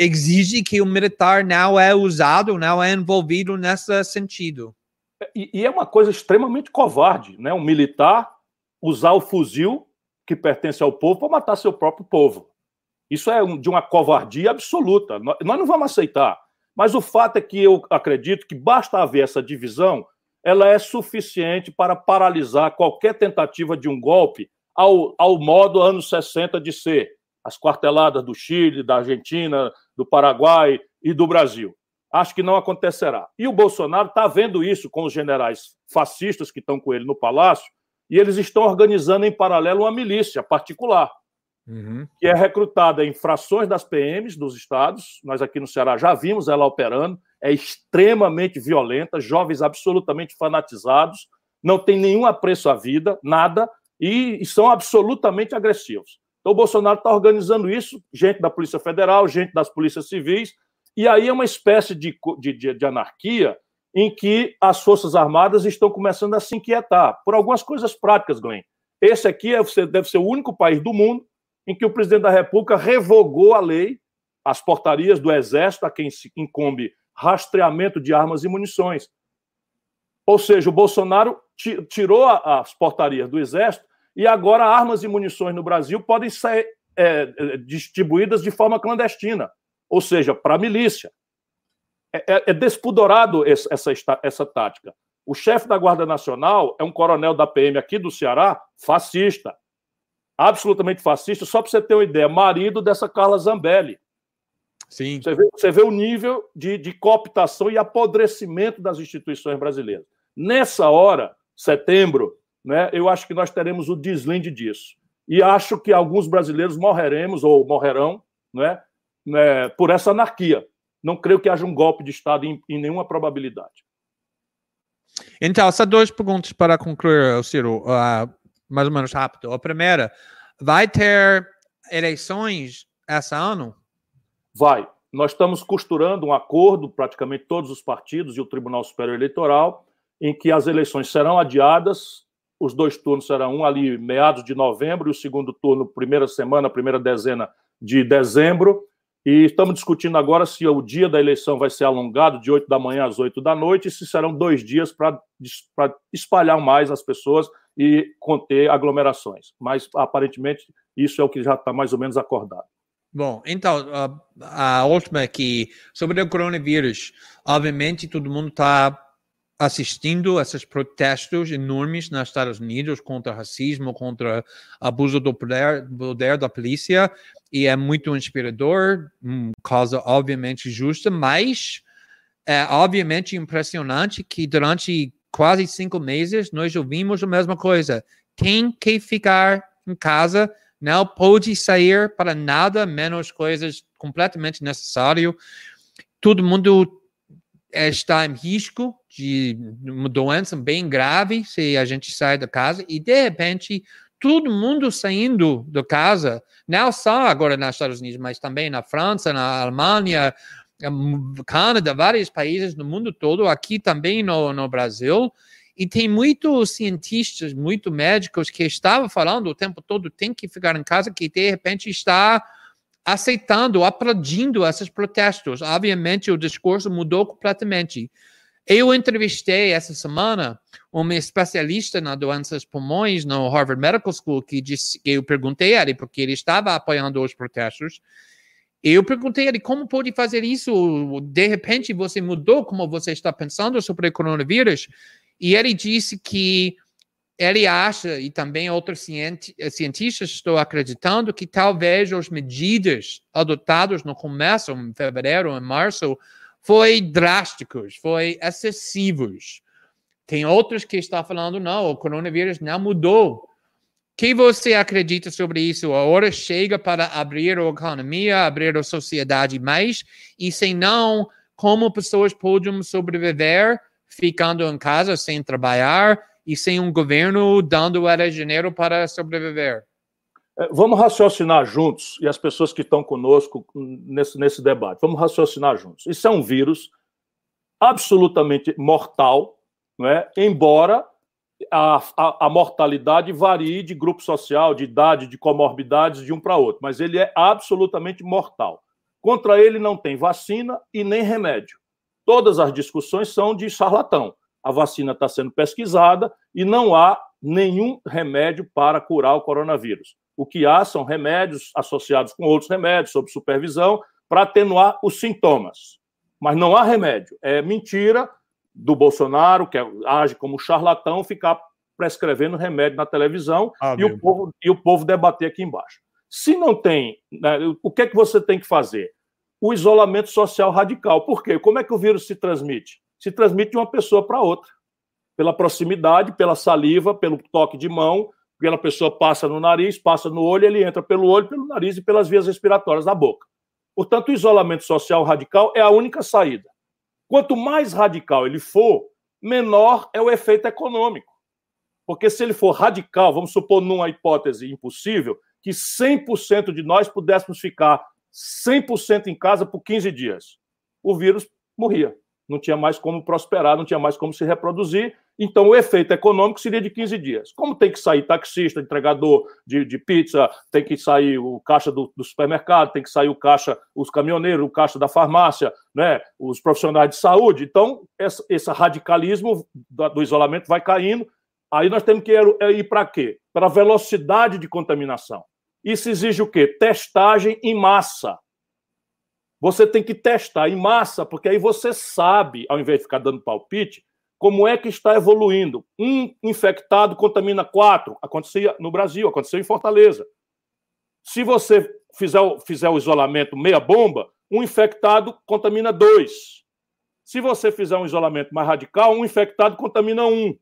S1: exige que o militar não é usado, não é envolvido nesse sentido.
S2: E, e, é uma coisa extremamente covarde, né? Um militar usar o fuzil que pertence ao povo para matar seu próprio povo. Isso é de uma covardia absoluta. Nós não vamos aceitar. Mas o fato é que eu acredito que basta haver essa divisão, ela é suficiente para paralisar qualquer tentativa de um golpe ao, ao modo anos 60 de ser. As quarteladas do Chile, da Argentina, do Paraguai e do Brasil. Acho que não acontecerá. E o Bolsonaro está vendo isso com os generais fascistas que estão com ele no palácio E eles estão organizando em paralelo uma milícia particular, uhum. que é recrutada em frações das PMs dos estados. Nós aqui no Ceará já vimos ela operando, é extremamente violenta, jovens absolutamente fanatizados, não tem nenhum apreço à vida, nada, e, e são absolutamente agressivos. Então, o Bolsonaro está organizando isso, gente da Polícia Federal, gente das polícias civis, e aí é uma espécie de, de, de anarquia em que as Forças Armadas estão começando a se inquietar por algumas coisas práticas, Glenn. Esse aqui é, deve ser o único país do mundo em que o presidente da República revogou a lei, as portarias do Exército, a quem se incumbe rastreamento de armas e munições. Ou seja, o Bolsonaro tirou as portarias do Exérito e agora armas e munições no Brasil podem ser é, é distribuídas de forma clandestina, ou seja, para a milícia. É, é, é despudorado essa, essa, essa tática. O chefe da Guarda Nacional é um coronel da PM aqui do Ceará, fascista. Absolutamente fascista. Só para você ter uma ideia, marido dessa Carla Zambelli. Sim. Você vê, você vê o nível de, de cooptação e apodrecimento das instituições brasileiras. Nessa hora, setembro, né, eu acho que nós teremos o deslinde disso. E acho que alguns brasileiros morreremos ou morrerão né, né, por essa anarquia não creio que haja um golpe de Estado em, em nenhuma probabilidade.
S1: Então, só duas perguntas para concluir, Ciro, uh, mais ou menos rápido. A primeira, vai ter eleições esse ano?
S2: Vai. Nós estamos costurando um acordo, praticamente todos os partidos e o Tribunal Superior Eleitoral, em que as eleições serão adiadas. Os dois turnos serão um ali meados de novembro e o segundo turno primeira semana, primeira dezena de dezembro. E estamos discutindo agora se o dia da eleição vai ser alongado de 8 da manhã às 8 da noite, e se serão dois dias para espalhar mais as pessoas e conter aglomerações. Mas, aparentemente, isso é o que já está mais ou menos acordado.
S1: Bom, então, a, a última aqui, sobre o coronavírus. Obviamente, todo mundo está assistindo esses protestos enormes nos Estados Unidos contra racismo, contra abuso do poder, poder da polícia, e é muito inspirador, causa obviamente justa, mas é obviamente impressionante que durante quase cinco meses nós ouvimos a mesma coisa. Tem que ficar em casa, não pode sair para nada, menos coisas completamente necessárias. Todo mundo está em risco de uma doença bem grave se a gente sai da casa e de repente todo mundo saindo da casa, não só agora nos Estados Unidos, mas também na França, na Alemanha, Canadá, vários países no mundo todo, aqui também no, no Brasil. E tem muitos cientistas, muitos médicos que estavam falando o tempo todo tem que ficar em casa, que de repente está aceitando, aplaudindo esses protestos. Obviamente, o discurso mudou completamente. Eu entrevistei essa semana uma especialista na doenças pulmões no Harvard Medical School que disse que eu perguntei a ele porque ele estava apoiando os protestos. Eu perguntei a ele como pode fazer isso. De repente você mudou como você está pensando sobre o coronavírus e ele disse que ele acha, e também outros cientistas estão acreditando, que talvez as medidas adotadas no começo, em fevereiro, em março, foi drásticos, foi excessivos. Tem outros que estão falando, não, o coronavírus não mudou. O que você acredita sobre isso? A hora chega para abrir a economia, abrir a sociedade mais, e se não, como pessoas podem sobreviver ficando em casa sem trabalhar, e sem um governo dando era dinheiro para sobreviver.
S2: É, vamos raciocinar juntos, e as pessoas que estão conosco nesse, nesse debate, vamos raciocinar juntos. Isso é um vírus absolutamente mortal, não é? embora a, a, a, mortalidade varie de grupo social, de idade, de comorbidades de um para outro, mas ele é absolutamente mortal. Contra ele não tem vacina e nem remédio. Todas as discussões são de charlatão a vacina está sendo pesquisada e não há nenhum remédio para curar o coronavírus. O que há são remédios associados com outros remédios, sob supervisão, para atenuar os sintomas. Mas não há remédio. É mentira do Bolsonaro, que age como charlatão, ficar prescrevendo remédio na televisão ah, e, o povo, e o povo debater aqui embaixo. Se não tem, né, o que é que você tem que fazer? O isolamento social radical. Por quê? Como é que o vírus se transmite? Se transmite de uma pessoa para outra. pela proximidade, pela saliva, pelo toque de mão, pela pessoa passa no nariz, passa no olho, ele entra pelo olho, pelo nariz e pelas vias respiratórias da boca. Portanto, o isolamento social radical é a única saída. Quanto mais radical ele for, menor é o efeito econômico. Porque se ele for radical, vamos supor numa hipótese impossível, que 100% de nós pudéssemos ficar 100% em casa por 15 dias. O vírus morria. Não tinha mais como prosperar, não tinha mais como se reproduzir. Então, o efeito econômico seria de 15 dias. Como tem que sair taxista, entregador de, de pizza, tem que sair o caixa do, do, supermercado, tem que sair o caixa, os caminhoneiros, o caixa da farmácia, né, os profissionais de saúde. Então, esse, esse radicalismo do, do isolamento vai caindo. Aí nós temos que ir, ir para quê? Para a velocidade de contaminação. Isso exige o quê? Testagem em massa. Você tem que testar em massa, porque aí você sabe, ao invés de ficar dando palpite, como é que está evoluindo. Um infectado contamina quatro. Acontecia no Brasil, aconteceu em Fortaleza. Se você fizer, fizer o isolamento meia bomba, um infectado contamina dois. Se você fizer um isolamento mais radical, um infectado contamina um.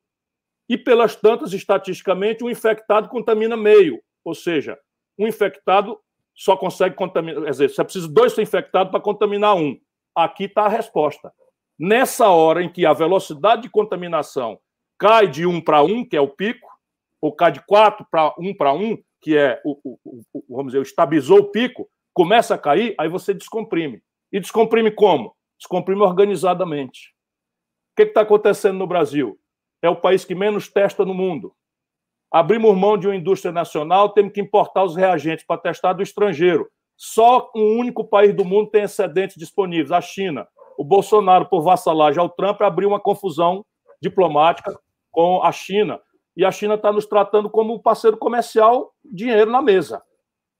S2: E pelas tantas, estatisticamente, um infectado contamina meio. Ou seja, um infectado só consegue contaminar. Quer dizer, você precisa dois infectados para contaminar um. Aqui está a resposta. Nessa hora em que a velocidade de contaminação cai de um para um, que é o pico, ou cai de quatro para um para um, que é o, o, o, vamos dizer, estabilizou o pico, começa a cair, aí você descomprime. E descomprime como? Descomprime organizadamente. O que está acontecendo no Brasil? É o país que menos testa no mundo abrimos mão de uma indústria nacional, temos que importar os reagentes para testar do estrangeiro. Só um único país do mundo tem excedentes disponíveis, a China. O Bolsonaro, por vassalagem ao Trump, abriu uma confusão diplomática com a China. E a China está nos tratando como parceiro comercial, dinheiro na mesa.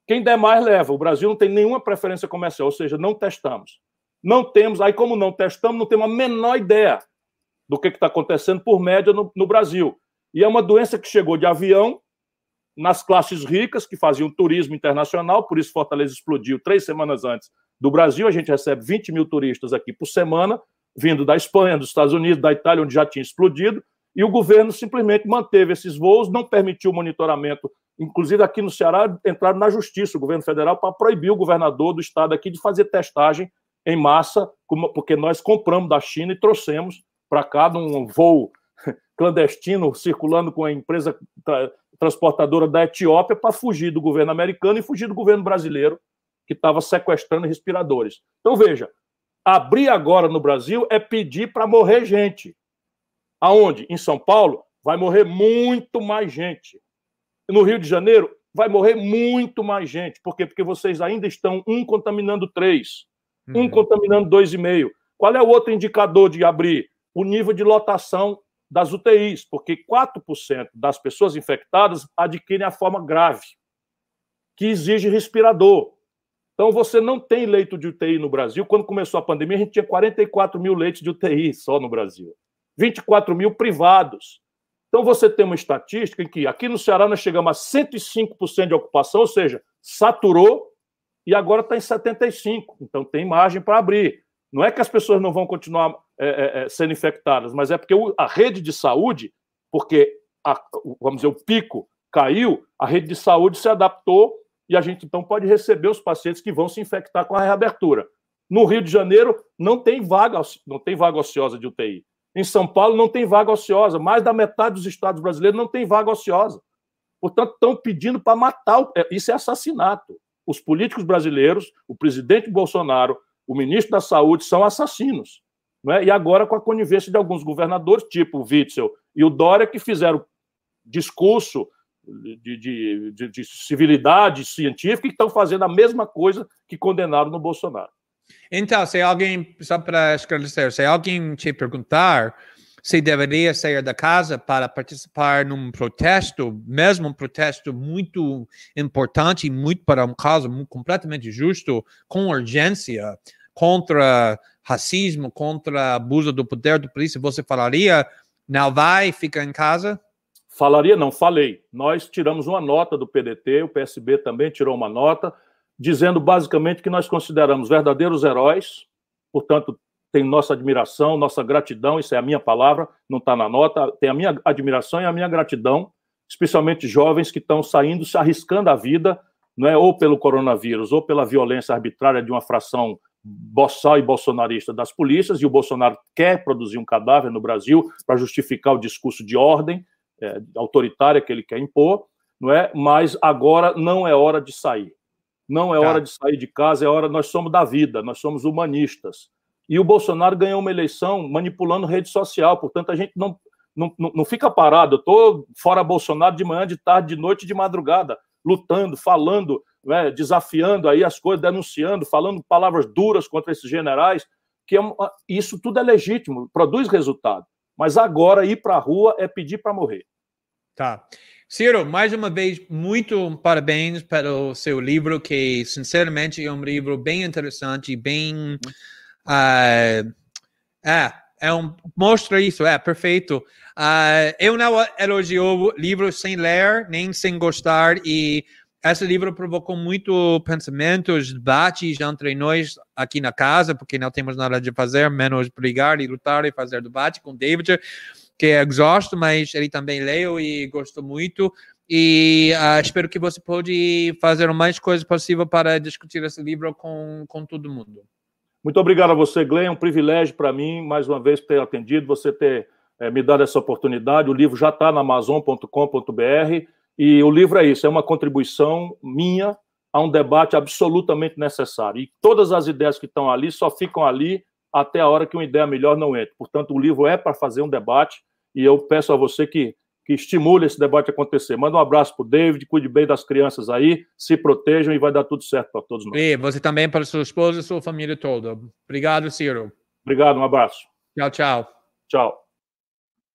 S2: Quem der mais leva. O Brasil não tem nenhuma preferência comercial, ou seja, não testamos. Não temos, aí como não testamos, não temos a menor ideia do que está acontecendo por média no, no Brasil. E é uma doença que chegou de avião nas classes ricas que faziam turismo internacional, por isso Fortaleza explodiu três semanas antes do Brasil. A gente recebe 20 mil turistas aqui por semana, vindo da Espanha, dos Estados Unidos, da Itália, onde já tinha explodido, e o governo simplesmente manteve esses voos, não permitiu o monitoramento. Inclusive, aqui no Ceará, entraram na justiça, o governo federal, para proibir o governador do estado aqui de fazer testagem em massa, porque nós compramos da China e trouxemos para cá num voo clandestino circulando com a empresa tra transportadora da Etiópia para fugir do governo americano e fugir do governo brasileiro, que estava sequestrando respiradores. Então, veja, abrir agora no Brasil é pedir para morrer gente. Aonde? Em São Paulo, vai morrer muito mais gente. No Rio de Janeiro, vai morrer muito mais gente. Por quê? Porque vocês ainda estão um contaminando três, uhum. um contaminando dois e meio. Qual é o outro indicador de abrir? O nível de lotação das UTIs, porque 4% das pessoas infectadas adquirem a forma grave, que exige respirador. Então, você não tem leito de UTI no Brasil. Quando começou a pandemia, a gente tinha 44 mil leitos de UTI só no Brasil, 24 mil privados. Então, você tem uma estatística em que aqui no Ceará nós chegamos a 105% de ocupação, ou seja, saturou e agora está em 75%. Então, tem margem para abrir. Não é que as pessoas não vão continuar é, é, é, sendo infectadas, mas é porque a rede de saúde, porque a, vamos dizer, o pico caiu, a rede de saúde se adaptou e a gente então pode receber os pacientes que vão se infectar com a reabertura. No Rio de Janeiro não tem vaga, não tem vaga ociosa de UTI. Em São Paulo não tem vaga ociosa. Mais da metade dos estados brasileiros não tem vaga ociosa. Portanto, estão pedindo para matar. É, isso é assassinato. Os políticos brasileiros, o presidente Bolsonaro, o ministro da Saúde são assassinos. Né? E agora com a conivência de alguns governadores, tipo o Witzel e o Dória, que fizeram discurso de, de, de, de civilidade científica e estão fazendo a mesma coisa que condenaram no Bolsonaro.
S1: Então, se alguém, só para esclarecer, se alguém te perguntar se deveria sair da casa para participar num protesto, mesmo um protesto muito importante, muito para um caso completamente justo, com urgência, contra racismo, contra abuso do poder do polícia, você falaria, não vai, fica em casa?
S2: Falaria, não, falei. Nós tiramos uma nota do PDT, o PSB também tirou uma nota, dizendo basicamente que nós consideramos verdadeiros heróis, portanto, tem nossa admiração, nossa gratidão, isso é a minha palavra, não está na nota, tem a minha admiração e a minha gratidão, especialmente jovens que estão saindo, se arriscando a vida, não é, ou pelo coronavírus, ou pela violência arbitrária de uma fração boçal e bolsonarista das polícias, e o Bolsonaro quer produzir um cadáver no Brasil para justificar o discurso de ordem é, autoritária que ele quer impor, não é? Mas agora não é hora de sair. Não é tá. hora de sair de casa, é hora. Nós somos da vida, nós somos humanistas. E o Bolsonaro ganhou uma eleição manipulando rede social, portanto, a gente não, não, não fica parado. Eu estou fora Bolsonaro de manhã, de tarde, de noite, de madrugada, lutando, falando, né, desafiando aí as coisas, denunciando, falando palavras duras contra esses generais, que é, isso tudo é legítimo, produz resultado. Mas agora ir para a rua é pedir para morrer.
S1: Tá. Ciro, mais uma vez, muito parabéns pelo seu livro, que sinceramente é um livro bem interessante, bem Uh, é, é um, mostra isso, é perfeito. Uh, eu não elogio livros sem ler, nem sem gostar, e esse livro provocou muito pensamentos, debates entre nós aqui na casa, porque não temos nada de fazer, menos brigar e lutar e fazer debate com David, que é exausto, mas ele também leu e gostou muito. E uh, espero que você pode fazer o mais coisa possível para discutir esse livro com, com todo mundo.
S2: Muito obrigado a você, Glenn. É um privilégio para mim, mais uma vez, ter atendido, você ter é, me dado essa oportunidade. O livro já está na Amazon.com.br e o livro é isso, é uma contribuição minha a um debate absolutamente necessário. E todas as ideias que estão ali só ficam ali até a hora que uma ideia melhor não entre. Portanto, o livro é para fazer um debate e eu peço a você que que estimule esse debate acontecer. Manda um abraço para o David, cuide bem das crianças aí, se protejam e vai dar tudo certo para todos nós.
S1: E você também para sua esposa e sua família toda. Obrigado, Ciro.
S2: Obrigado, um abraço.
S1: Tchau, tchau.
S2: Tchau.